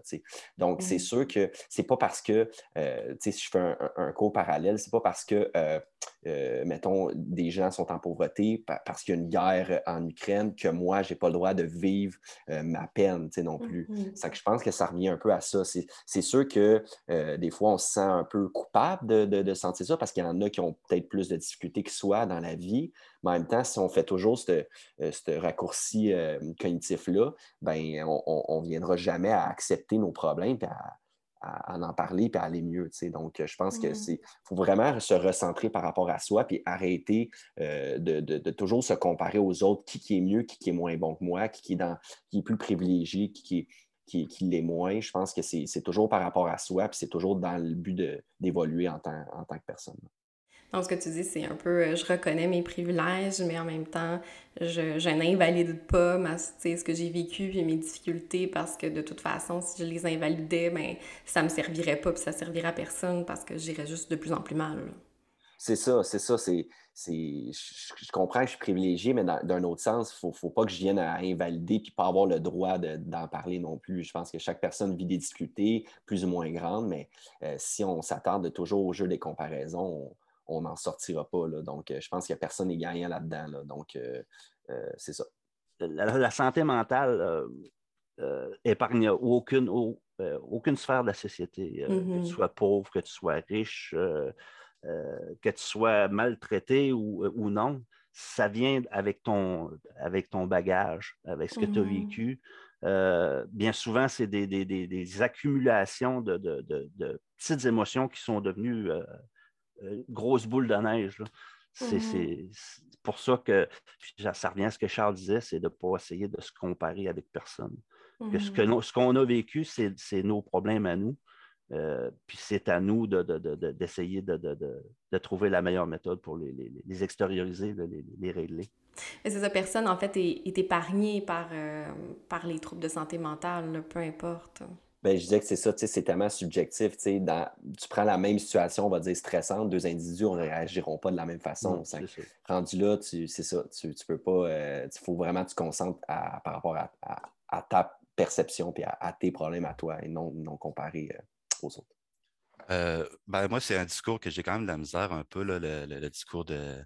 Donc, c'est mmh. sûr que c'est pas parce que, euh, si je fais un, un, cours parallèle, c'est pas parce que, euh, euh, mettons, des gens sont en pauvreté, parce qu'il y a une guerre en Ukraine, que moi, j'ai pas le droit de vivre ma peine non plus. Mmh que je pense que ça revient un peu à ça. C'est sûr que des fois, on se sent un peu coupable de, de, de sentir ça parce qu'il y en a qui ont peut-être plus de difficultés que soi dans la vie. Mais en même temps, si on fait toujours ce raccourci euh, cognitif-là, ben, on ne viendra jamais à accepter nos problèmes et à, en parler et à aller mieux. Donc, je pense qu'il mmh. faut vraiment se recentrer par rapport à soi puis arrêter euh, de, toujours se comparer aux autres, qui, est mieux, qui, est moins bon que moi, qui, est, dans, qui est plus privilégié, qui, qui, qui l'est moins. Je pense que c'est toujours par rapport à soi, puis c'est toujours dans le but d'évoluer en tant, en tant que personne. Donc, ce que tu dis, c'est un peu, euh, je reconnais mes privilèges, mais en même temps, je, n'invalide pas ma, ce que j'ai vécu et mes difficultés parce que de toute façon, si je les invalidais, ben, ça me servirait pas puis ça servirait à personne parce que j'irais juste de plus en plus mal. C'est ça, c'est ça. C'est, je, comprends que je suis privilégié, mais d'un autre sens, il ne faut, pas que je vienne à invalider puis pas avoir le droit d'en parler non plus. Je pense que chaque personne vit des difficultés plus ou moins grandes, mais euh, si on s'attarde toujours au jeu des comparaisons, on n'en sortira pas. Donc, euh, je pense qu'il n'y a personne qui gagnant là-dedans. Donc, euh, euh, c'est ça. La, santé mentale épargne aucune, aucune sphère de la société. Que tu mm-hmm. sois pauvre, que tu sois riche, que tu sois maltraité ou, non, ça vient avec ton, avec ton bagage, avec ce que tu as mm-hmm. vécu. bien souvent, c'est des, accumulations de, petites émotions qui sont devenues euh, grosse boule de neige. C'est mmh pour ça que ça revient à ce que Charles disait, c'est de ne pas essayer de se comparer avec personne. Que ce mmh qu'on a vécu, c'est nos problèmes à nous. Euh, puis c'est à nous d'essayer de, de, trouver la meilleure méthode pour les, extérioriser, les, régler. Mais c'est ça, personne en fait est, épargné par, euh, par les troubles de santé mentale, peu importe. Ben, je disais que c'est ça, c'est tellement subjectif. Dans, tu prends la même situation, on va dire stressante, deux individus ne réagiront pas de la même façon. rendu là, c'est ça, tu, tu, peux pas. Euh, il faut vraiment que tu te concentres par rapport à, ta perception et à, tes problèmes à toi et non, non comparé aux autres. Euh, ben, moi, c'est un discours que j'ai quand même de la misère un peu, le, discours de.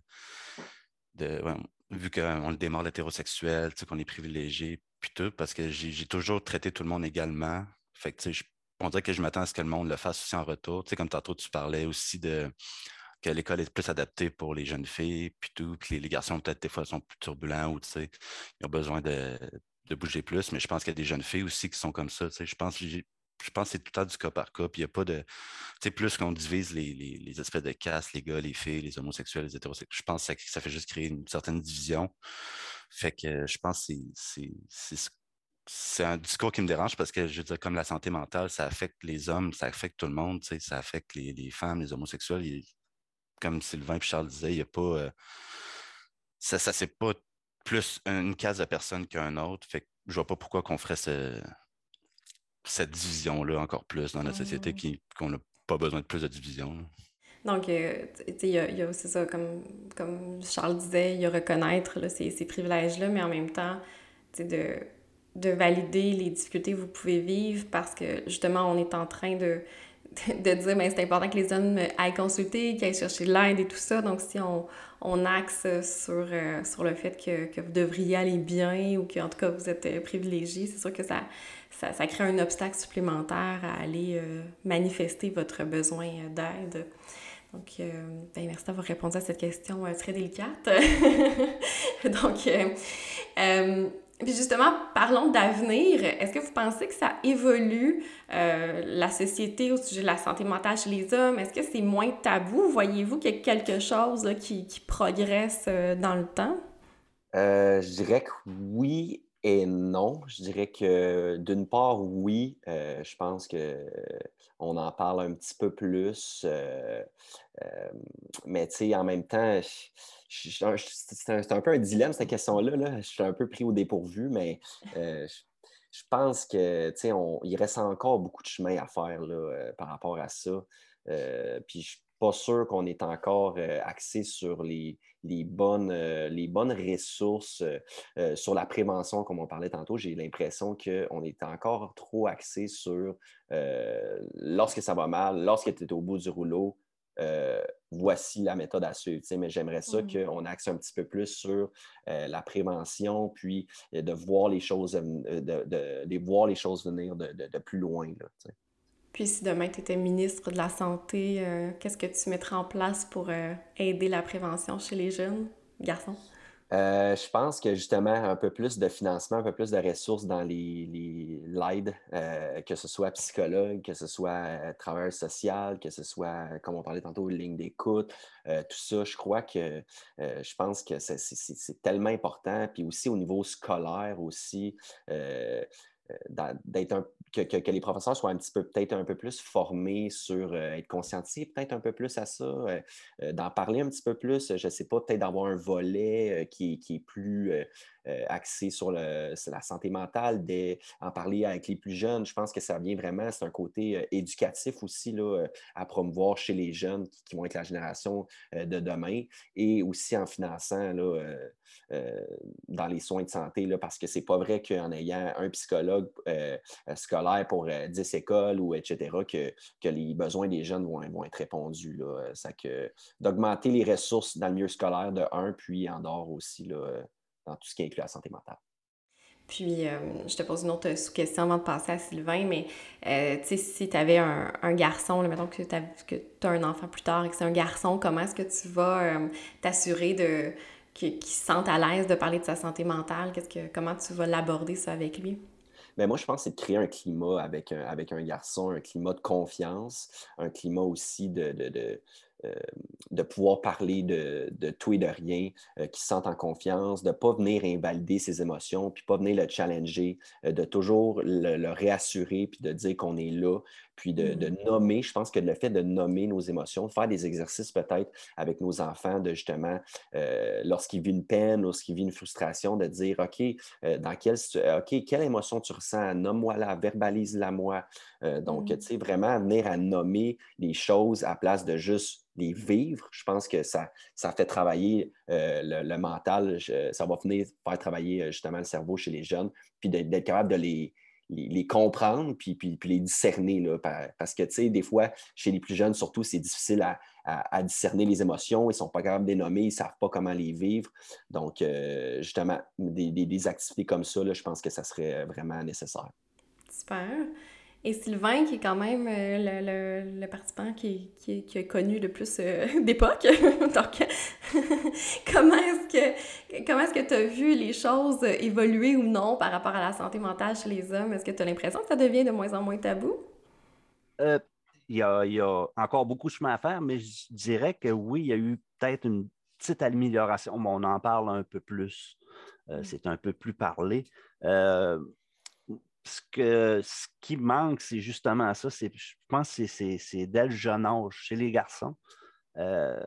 de vu qu'on le démarre l'hétérosexuel, qu'on est privilégié, puis tout, parce que j'ai toujours traité tout le monde également. Fait que, je, on dirait que je m'attends à ce que le monde le fasse aussi en retour. Tu sais, comme tantôt, tu parlais aussi de que l'école est plus adaptée pour les jeunes filles, puis tout, que les, garçons, peut-être, des fois, sont plus turbulents ou, tu sais, ils ont besoin de, bouger plus. Mais je pense qu'il y a des jeunes filles aussi qui sont comme ça. Tu sais, je pense que je pense que c'est tout le temps du cas par cas. Puis il n'y a pas de. Tu sais, plus qu'on divise les, les, les, espèces de casse, les gars, les filles, les homosexuels, les hétérosexuels, je pense que ça, fait juste créer une certaine division. Fait que je pense que c'est un discours qui me dérange parce que je veux dire, comme la santé mentale, ça affecte les hommes, ça affecte tout le monde, tu sais, ça affecte les, les femmes, les homosexuels. comme Sylvain et Charles disaient, il n'y a pas. Euh, ça, ça c'est pas plus une case de personne qu'un autre. Fait que je vois pas pourquoi qu'on ferait ce, cette division-là encore plus dans la société, mmh. qu'on n'a pas besoin de plus de division. Donc, euh, il y a, y a ça, comme, comme Charles disait, il y a reconnaître ces, ces privilèges-là, mais en même temps, de, de valider les difficultés que vous pouvez vivre parce que justement, on est en train de, de dire ben, c'est important que les hommes aillent consulter, qu'ils aillent chercher de l'aide et tout ça. Donc, si on, on axe sur, euh, sur le fait que, que, vous devriez aller bien ou qu'en tout cas vous êtes euh, privilégié, c'est sûr que ça, ça, ça, crée un obstacle supplémentaire à aller euh, manifester votre besoin d'aide. Donc, ben, merci d'avoir répondu à cette question très délicate. Donc, puis justement, parlons d'avenir. Est-ce que vous pensez que ça évolue euh, la société au sujet de la santé mentale chez les hommes? Est-ce que c'est moins tabou? Voyez-vous qu'il y a quelque chose qui, qui, progresse euh, dans le temps? Euh, je dirais que oui et non. Je dirais que d'une part, oui, je pense qu'on en parle un petit peu plus. mais tu sais, en même temps, c'est un, peu un dilemme, cette question-là. Là. Je suis un peu pris au dépourvu, mais je, pense que il reste encore beaucoup de chemin à faire là, par rapport à ça. puis je pas sûr qu'on est encore euh, axé sur les, bonnes, euh, les bonnes ressources euh, sur la prévention, comme on parlait tantôt. J'ai l'impression qu'on est encore trop axé sur lorsque ça va mal, lorsque tu es au bout du rouleau, voici la méthode à suivre. Mais j'aimerais ça mmh. qu'on axe un petit peu plus sur la prévention, puis de voir les choses, de, voir les choses venir de, plus loin. Là, puis si demain tu étais ministre de la Santé, euh, qu'est-ce que tu mettrais en place pour euh, aider la prévention chez les jeunes garçons? Euh, je pense que justement un peu plus de financement, un peu plus de ressources dans les, l'aide, que ce soit psychologue, que ce soit travailleur social, que ce soit, comme on parlait tantôt, ligne d'écoute, tout ça, je crois que je pense que c'est, c'est, tellement important. Puis aussi au niveau scolaire aussi, d'être un que, les professeurs soient un petit peu, peut-être un peu plus formés sur euh, être conscientisés, peut-être un peu plus à ça, euh, euh, d'en parler un petit peu plus. Je ne sais pas, peut-être d'avoir un volet qui, qui, est plus axé sur, la santé mentale, d'en parler avec les plus jeunes. Je pense que ça vient vraiment, c'est un côté euh, éducatif aussi là, euh, à promouvoir chez les jeunes qui, vont être la génération de demain et aussi en finançant là, dans les soins de santé, là, parce que c'est pas vrai qu'en ayant un psychologue scolaire pour 10 écoles ou etc., que, que les besoins des jeunes vont, être répondus. Ça que d'augmenter les ressources dans le milieu scolaire de un, puis en dehors aussi. Là, dans tout ce qui inclut la santé mentale. Puis, euh, je te pose une autre sous-question avant de passer à Sylvain, mais euh, tu sais, si tu avais un, garçon, là, mettons que tu as, un enfant plus tard et que c'est un garçon, comment est-ce que tu vas euh, t'assurer de qu'il se sente à l'aise de parler de sa santé mentale? Qu'est-ce que, comment tu vas l'aborder ça avec lui? Bien, moi, je pense que c'est de créer un climat avec un, avec un garçon, un climat de confiance, un climat aussi de, de pouvoir parler de, tout et de rien, qui se sentent en confiance, de ne pas venir invalider ses émotions, puis pas venir le challenger, de toujours le, réassurer, puis de dire qu'on est là, puis de, de, mmh. nommer. Je pense que le fait de nommer nos émotions, de faire des exercices peut-être avec nos enfants, de justement, lorsqu'ils vivent une peine, lorsqu'ils vivent une frustration, de dire, OK, dans quelle, OK, quelle émotion tu ressens? Nomme-moi-la, verbalise-la moi. donc, mmh. tu sais, vraiment venir à nommer les choses à place de juste les vivre. Je pense que ça, ça fait travailler le, mental, ça va venir faire travailler justement le cerveau chez les jeunes, puis d'être capable de les, les, comprendre puis, puis, les discerner. Là, parce que, tu sais, des fois, chez les plus jeunes, surtout, c'est difficile à, discerner les émotions. Ils ne sont pas capables de les nommer, ils ne savent pas comment les vivre. Donc, euh, justement, des, des, activités comme ça, là, je pense que ça serait vraiment nécessaire. Super. Et Sylvain, qui est quand même euh, le, participant qui, qui, qui, a connu le plus euh, d'époque. Donc, comment est-ce que comment est-ce que tu as vu les choses évoluer ou non par rapport à la santé mentale chez les hommes? Est-ce que tu as l'impression que ça devient de moins en moins tabou? Euh, il y, a, y, a, encore beaucoup de chemin à faire, mais je dirais que oui, il y a eu peut-être une petite amélioration, mais on en parle un peu plus. Mm. C'est un peu plus parlé ce, que, ce qui manque, c'est justement ça. Je pense que c'est dès le jeune âge, chez les garçons, euh,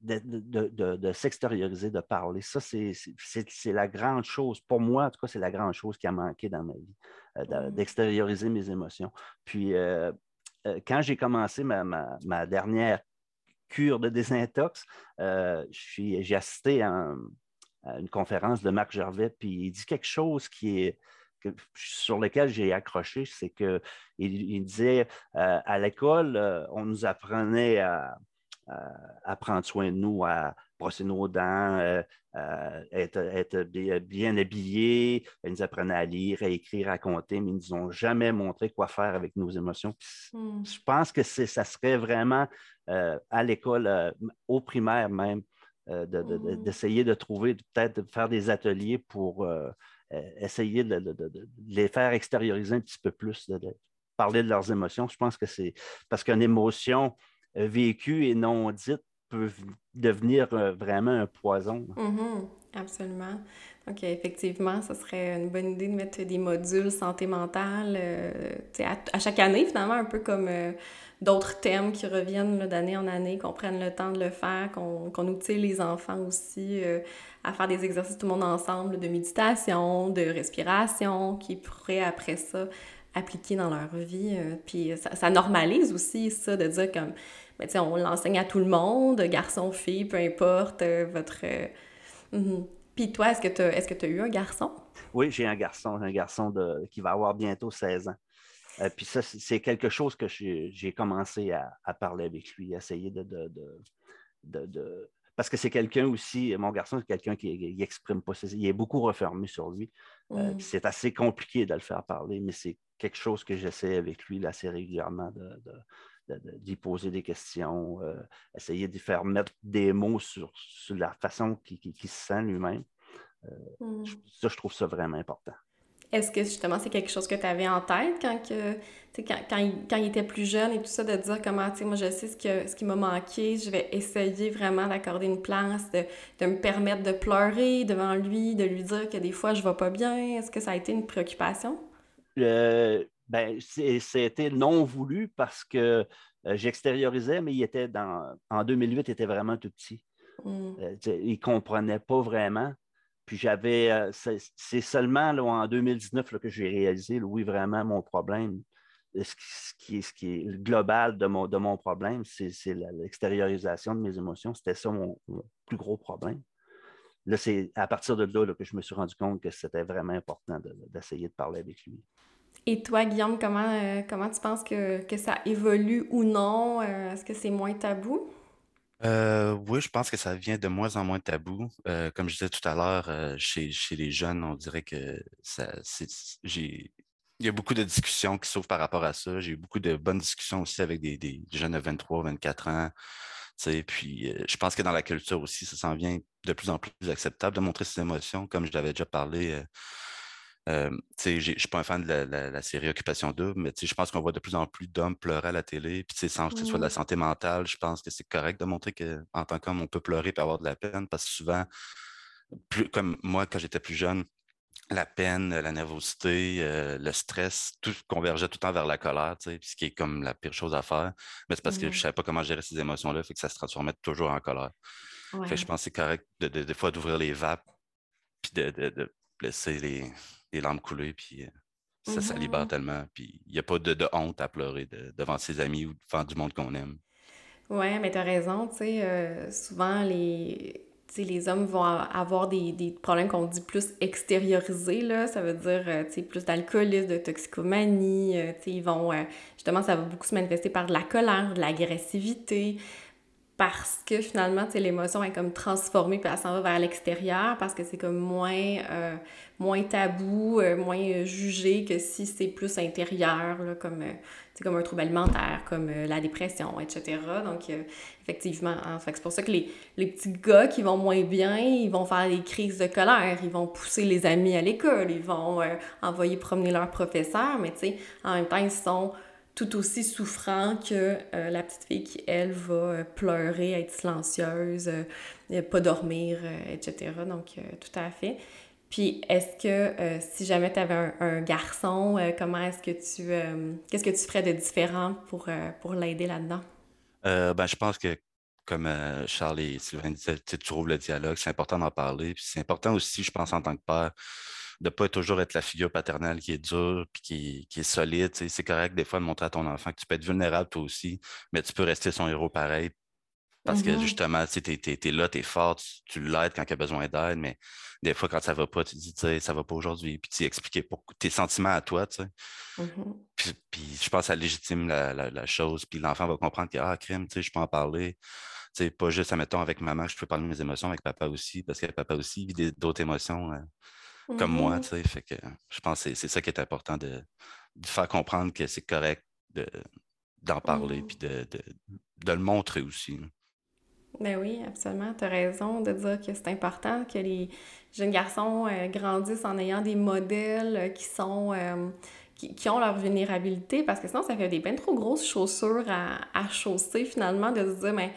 de, s'extérioriser, de parler. Ça, c'est la grande chose. Pour moi, en tout cas, c'est la grande chose qui a manqué dans ma vie, euh, mmh. d'extérioriser mes émotions. Puis, euh, quand j'ai commencé ma, dernière cure de désintox, j'ai assisté à, à, une conférence de Marc Gervais, puis il dit quelque chose qui est sur lequel j'ai accroché, c'est qu'il il disait euh, à l'école, euh, on nous apprenait à, prendre soin de nous, à brosser nos dents, euh, être, bien habillés. Ils nous apprenaient à lire, à écrire, à compter, mais ils ne nous ont jamais montré quoi faire avec nos émotions. Hmm. Je pense que ça serait vraiment à l'école, au primaire même, hmm. d'essayer de, trouver, peut-être de faire des ateliers pour euh, essayer de, les faire extérioriser un petit peu plus, de, parler de leurs émotions. Je pense que c'est parce qu'une émotion euh, vécue et non dite peut devenir euh, vraiment un poison. Mm-hmm. absolument. Donc, effectivement, ce serait une bonne idée de mettre des modules santé mentale à, chaque année, finalement, un peu comme d'autres thèmes qui reviennent d'année en année, qu'on prenne le temps de le faire, qu'on qu outille les enfants aussi à faire des exercices tout le monde ensemble de méditation, de respiration, qui pourraient après ça appliquer dans leur vie. Euh, puis ça, normalise aussi ça de dire comme, ben, on l'enseigne à tout le monde, garçon, fille, peu importe, euh, votre... Euh, mhm. Puis toi, est-ce que tu as, est as eu un garçon? Oui, j'ai un garçon, un garçon de, qui va avoir bientôt 16 ans. puis ça, c'est quelque chose que j'ai commencé à, parler avec lui, essayer de, de, de parce que c'est quelqu'un aussi, mon garçon, c'est quelqu'un qui n'exprime pas ses... Il est beaucoup refermé sur lui. Euh, mm. c'est assez compliqué de le faire parler, mais c'est quelque chose que j'essaie avec lui assez régulièrement d'y poser des questions, euh, essayer de faire mettre des mots sur, la façon qu'il se sent lui-même. Euh, mm. Ça, je trouve ça vraiment important. Est-ce que justement c'est quelque chose que tu avais en tête quand, que, quand, quand, il, quand, il, était plus jeune et tout ça, de dire comment, tu sais, moi je sais ce, que, ce qui m'a manqué, je vais essayer vraiment d'accorder une place, de, de, me permettre de pleurer devant lui, de lui dire que des fois je vais pas bien. Est-ce que ça a été une préoccupation? Euh, ben, c'était non voulu parce que euh, j'extériorisais, mais il était dans. En 2008, il était vraiment tout petit. Mmh. Euh, il ne comprenait pas vraiment. Puis j'avais, euh, c'est seulement là, en 2019 que j'ai réalisé, oui, vraiment, mon problème, ce qui, est, ce qui est global de mon, problème, c'est l'extériorisation de mes émotions. C'était ça mon, plus gros problème. Là, c'est à partir de là, que je me suis rendu compte que c'était vraiment important d'essayer de, parler avec lui. Et toi, Guillaume, comment, euh, tu penses que, ça évolue ou non? Euh, est-ce que c'est moins tabou? Euh, oui, je pense que ça vient de moins en moins tabou. Euh, comme je disais tout à l'heure, euh, chez, les jeunes, on dirait que ça, j'ai, il y a beaucoup de discussions qui s'ouvrent par rapport à ça. J'ai eu beaucoup de bonnes discussions aussi avec des, jeunes de 23, 24 ans. Puis je pense que dans la culture aussi, ça s'en vient de plus en plus acceptable de montrer ses émotions. Comme je l'avais déjà parlé, Euh, je ne suis pas un fan de la, série Occupation Double, mais je pense qu'on voit de plus en plus d'hommes pleurer à la télé. Puis sans que ce soit de la santé mentale, je pense que c'est correct de montrer qu'en tant qu'homme, on peut pleurer et avoir de la peine parce que souvent, plus, comme moi, quand j'étais plus jeune, la peine, la nervosité, euh, le stress, tout convergeait tout le temps vers la colère, ce qui est comme la pire chose à faire. Mais c'est parce que je ne savais pas comment gérer ces émotions-là, fait que ça se transformait toujours en colère. je pense que c'est correct de, des fois d'ouvrir les vapes puis de, laisser les, larmes couler, puis euh, ça, mmh tellement. Puis il n'y a pas de, honte à pleurer devant ses amis ou devant du monde qu'on aime. Oui, mais tu as raison, tu sais, euh, souvent les les hommes vont avoir des, des problèmes qu'on dit plus extériorisés, là. Ça veut dire, euh, plus d'alcoolisme, de toxicomanie. Ils vont, euh, justement, ça va beaucoup se manifester par de la colère, de l'agressivité, parce que finalement, l'émotion est comme transformée, puis elle s'en va vers l'extérieur, parce que c'est comme moins, euh, moins tabou, euh, moins jugé que si c'est plus intérieur, là, comme, euh, comme un trouble alimentaire, comme la dépression, etc. Donc, effectivement, hein, c'est pour ça que les, les, petits gars qui vont moins bien, ils vont faire des crises de colère, ils vont pousser les amis à l'école, ils vont envoyer promener leur professeur, mais tu sais, en même temps, ils sont tout aussi souffrant que euh, la petite fille qui, elle, va euh, pleurer, être silencieuse, euh, pas dormir, etc. Donc, tout à fait. Puis, est-ce que si jamais tu avais un, garçon, comment est-ce que tu... Qu'est-ce que tu ferais de différent pour, pour l'aider là-dedans? ben, je pense que, comme Charles et Sylvain disaient, tu trouves le dialogue, c'est important d'en parler. Puis c'est important aussi, je pense, en tant que père, de ne pas toujours être la figure paternelle qui est dure puis qui, est solide. C'est correct des fois de montrer à ton enfant que tu peux être vulnérable toi aussi, mais tu peux rester son héros pareil. Parce que mm-hmm. justement, tu es, là, tu es fort, tu, l'aides quand il a besoin d'aide, mais des fois, quand ça va pas, tu dis, tu ça va pas aujourd'hui, puis tu expliques tes sentiments à toi, tu sais. Mm-hmm. puis, je pense que ça légitime la, chose, puis l'enfant va comprendre que, ah, crime, tu sais, je peux en parler. C'est pas juste, admettons, avec maman, je peux parler de mes émotions, avec papa aussi, parce que papa aussi vit d'autres émotions. Hein comme moi, mmh tu sais. Fait que je pense que c'est ça qui est important de, faire comprendre que c'est correct d'en parler puis de, le montrer aussi. Ben oui, absolument. Tu as raison de dire que c'est important que les jeunes garçons euh, grandissent en ayant des modèles euh, qui sont euh, qui, ont leur vulnérabilité parce que sinon ça fait des bien trop grosses chaussures à, à chausser finalement de se dire mais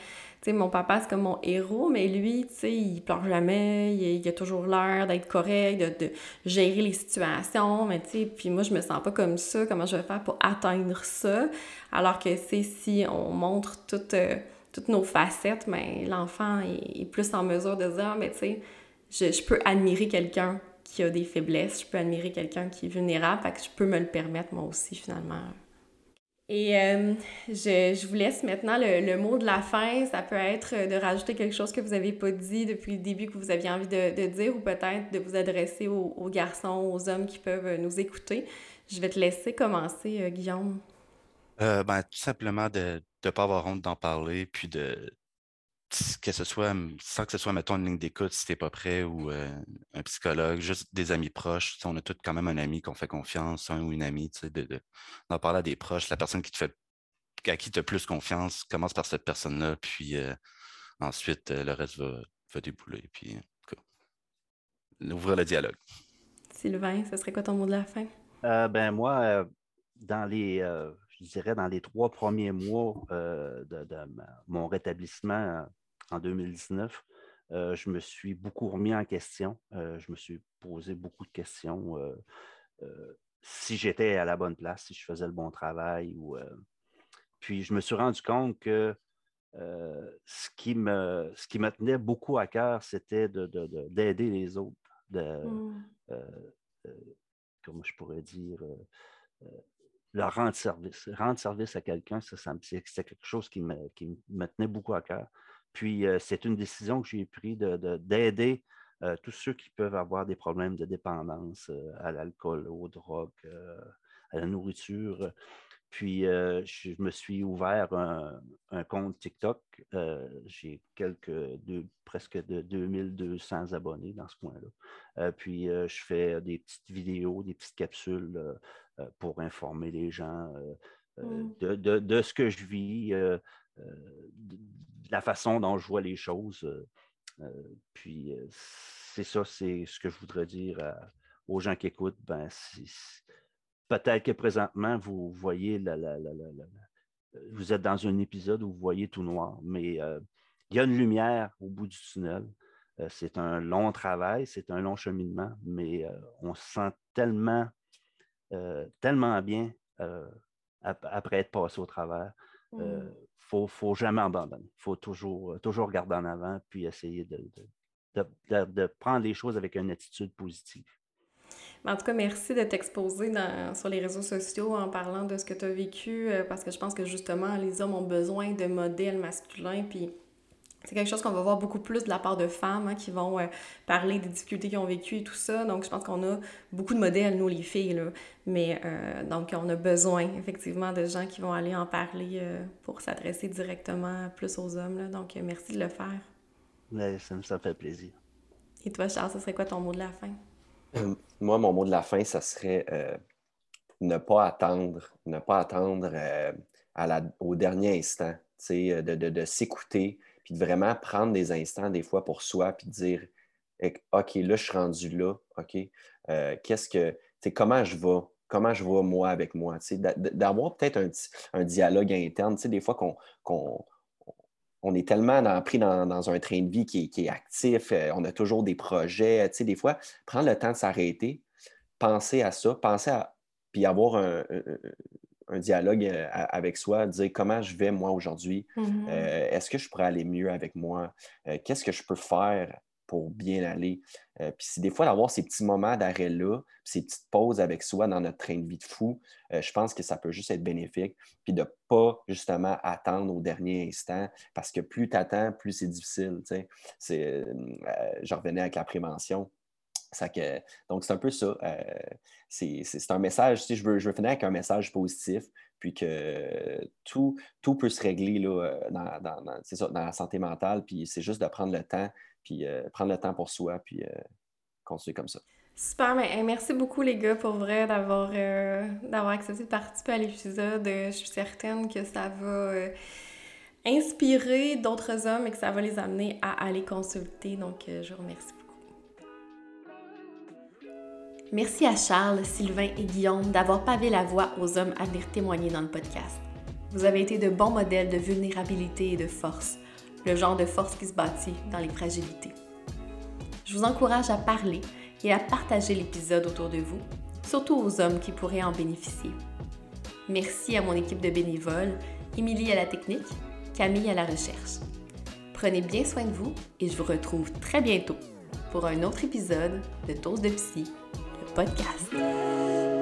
mon papa, c'est comme mon héros, mais lui, tu sais, il pleure jamais, il, a toujours l'air d'être correct, de, gérer les situations, mais tu sais, puis moi, je me sens pas comme ça, comment je vais faire pour atteindre ça? Alors que, c'est si on montre toutes, euh, toutes nos facettes, mais l'enfant est, plus en mesure de dire, ah, mais tu sais, je, je peux admirer quelqu'un qui a des faiblesses, je peux admirer quelqu'un qui est vulnérable, fait que je peux me le permettre moi aussi, finalement. Et euh, je, je, vous laisse maintenant le, le, mot de la fin. Ça peut être de rajouter quelque chose que vous n'avez pas dit depuis le début que vous aviez envie de, dire ou peut-être de vous adresser aux, aux, garçons, aux hommes qui peuvent nous écouter. Je vais te laisser commencer, euh, Guillaume. Euh, ben, tout simplement de ne pas avoir honte d'en parler, puis de, que ce soit, sans que ce soit, mettons, une ligne d'écoute si t'es pas prêt ou euh, un psychologue, juste des amis proches. On a tous quand même un ami qu'on fait confiance, un ou une amie, d'en de, d'en parler à des proches. La personne qui te fait, à qui tu as plus confiance, commence par cette personne-là, puis euh, ensuite, euh, le reste va, va débouler. Puis, ouvrir le dialogue. Sylvain, ce serait quoi ton mot de la fin? ben moi, dans les je dirais, dans les trois premiers mois de, mon rétablissement en 2019, euh, je me suis beaucoup remis en question. Euh, je me suis posé beaucoup de questions. Euh, si j'étais à la bonne place, si je faisais le bon travail. Ou, puis je me suis rendu compte que ce, qui me, ce qui me tenait beaucoup à cœur, c'était d'aider les autres. De, mmh. comment je pourrais dire leur rendre service. Rendre service à quelqu'un, ça, ça c'est quelque chose qui me, qui me tenait beaucoup à cœur. Puis, euh, c'est une décision que j'ai prise d'aider de, euh, tous ceux qui peuvent avoir des problèmes de dépendance euh, à l'alcool, aux drogues, à la nourriture. Puis, je me suis ouvert un, compte TikTok. j'ai quelques, presque de 2200 abonnés dans ce coin-là. puis, je fais des petites vidéos, des petites capsules pour informer les gens mmh. de, de, ce que je vis de la façon dont je vois les choses. Euh, euh, puis euh, c'est ça, c'est ce que je voudrais dire aux gens qui écoutent, ben, peut-être que présentement, vous voyez vous êtes dans un épisode où vous voyez tout noir, mais il y a une lumière au bout du tunnel. c'est un long travail, c'est un long cheminement, mais on se sent tellement, tellement bien après être passé au travers. Il ne mmh. faut, faut, jamais abandonner. Il faut toujours, toujours regarder en avant puis essayer de, de, prendre les choses avec une attitude positive. En tout cas, merci de t'exposer sur les réseaux sociaux en parlant de ce que tu as vécu, euh, parce que je pense que justement, les hommes ont besoin de modèles masculins, puis c'est quelque chose qu'on va voir beaucoup plus de la part de femmes hein, qui vont euh, parler des difficultés qu'ils ont vécues et tout ça. Donc, je pense qu'on a beaucoup de modèles, nous, les filles. Là. Mais euh, donc, on a besoin, effectivement, de gens qui vont aller en parler pour s'adresser directement plus aux hommes. Là. Donc, merci de le faire. Oui, ça me fait plaisir. Et toi, Charles, ce serait quoi ton mot de la fin? Euh, moi, mon mot de la fin, ça serait euh, ne pas attendre, ne pas attendre euh, au dernier instant, de, de, de s'écouter, puis de vraiment prendre des instants des fois pour soi, puis de dire OK, là, je suis rendu là, OK, qu'est-ce que, comment je vais, comment je vais moi avec moi, d'avoir peut-être un, dialogue interne, des fois qu'on on est tellement pris dans, un train de vie qui est, actif, euh, on a toujours des projets. Tu sais, des fois, prendre le temps de s'arrêter, penser à ça, penser à. puis avoir un, dialogue euh, avec soi, dire comment je vais moi aujourd'hui, mm-hmm. euh, est-ce que je pourrais aller mieux avec moi, qu'est-ce que je peux faire pour bien aller? Euh, puis c'est des fois d'avoir ces petits moments d'arrêt-là, ces petites pauses avec soi dans notre train de vie de fou, euh, je pense que ça peut juste être bénéfique. Puis de ne pas justement attendre au dernier instant, parce que plus tu attends, plus c'est difficile. C'est, euh, je revenais avec la prévention. Ça que, donc, c'est un peu ça. c'est, un message, si je veux, je veux finir avec un message positif, puis que tout, tout peut se régler là, dans, dans, dans la santé mentale, puis c'est juste de prendre le temps puis euh, prendre le temps pour soi, puis euh, continuer comme ça. Super, mais merci beaucoup les gars pour vrai d'avoir euh, d'avoir accepté de participer à l'épisode. Je suis certaine que ça va inspirer d'autres hommes et que ça va les amener à aller consulter. Donc je vous remercie. Merci à Charles, Sylvain et Guillaume d'avoir pavé la voie aux hommes à venir témoigner dans le podcast. Vous avez été de bons modèles de vulnérabilité et de force le genre de force qui se bâtit dans les fragilités. Je vous encourage à parler et à partager l'épisode autour de vous, surtout aux hommes qui pourraient en bénéficier. Merci à mon équipe de bénévoles, Émilie à la technique, Camille à la recherche. Prenez bien soin de vous et je vous retrouve très bientôt pour un autre épisode de Toast de Psy, podcast.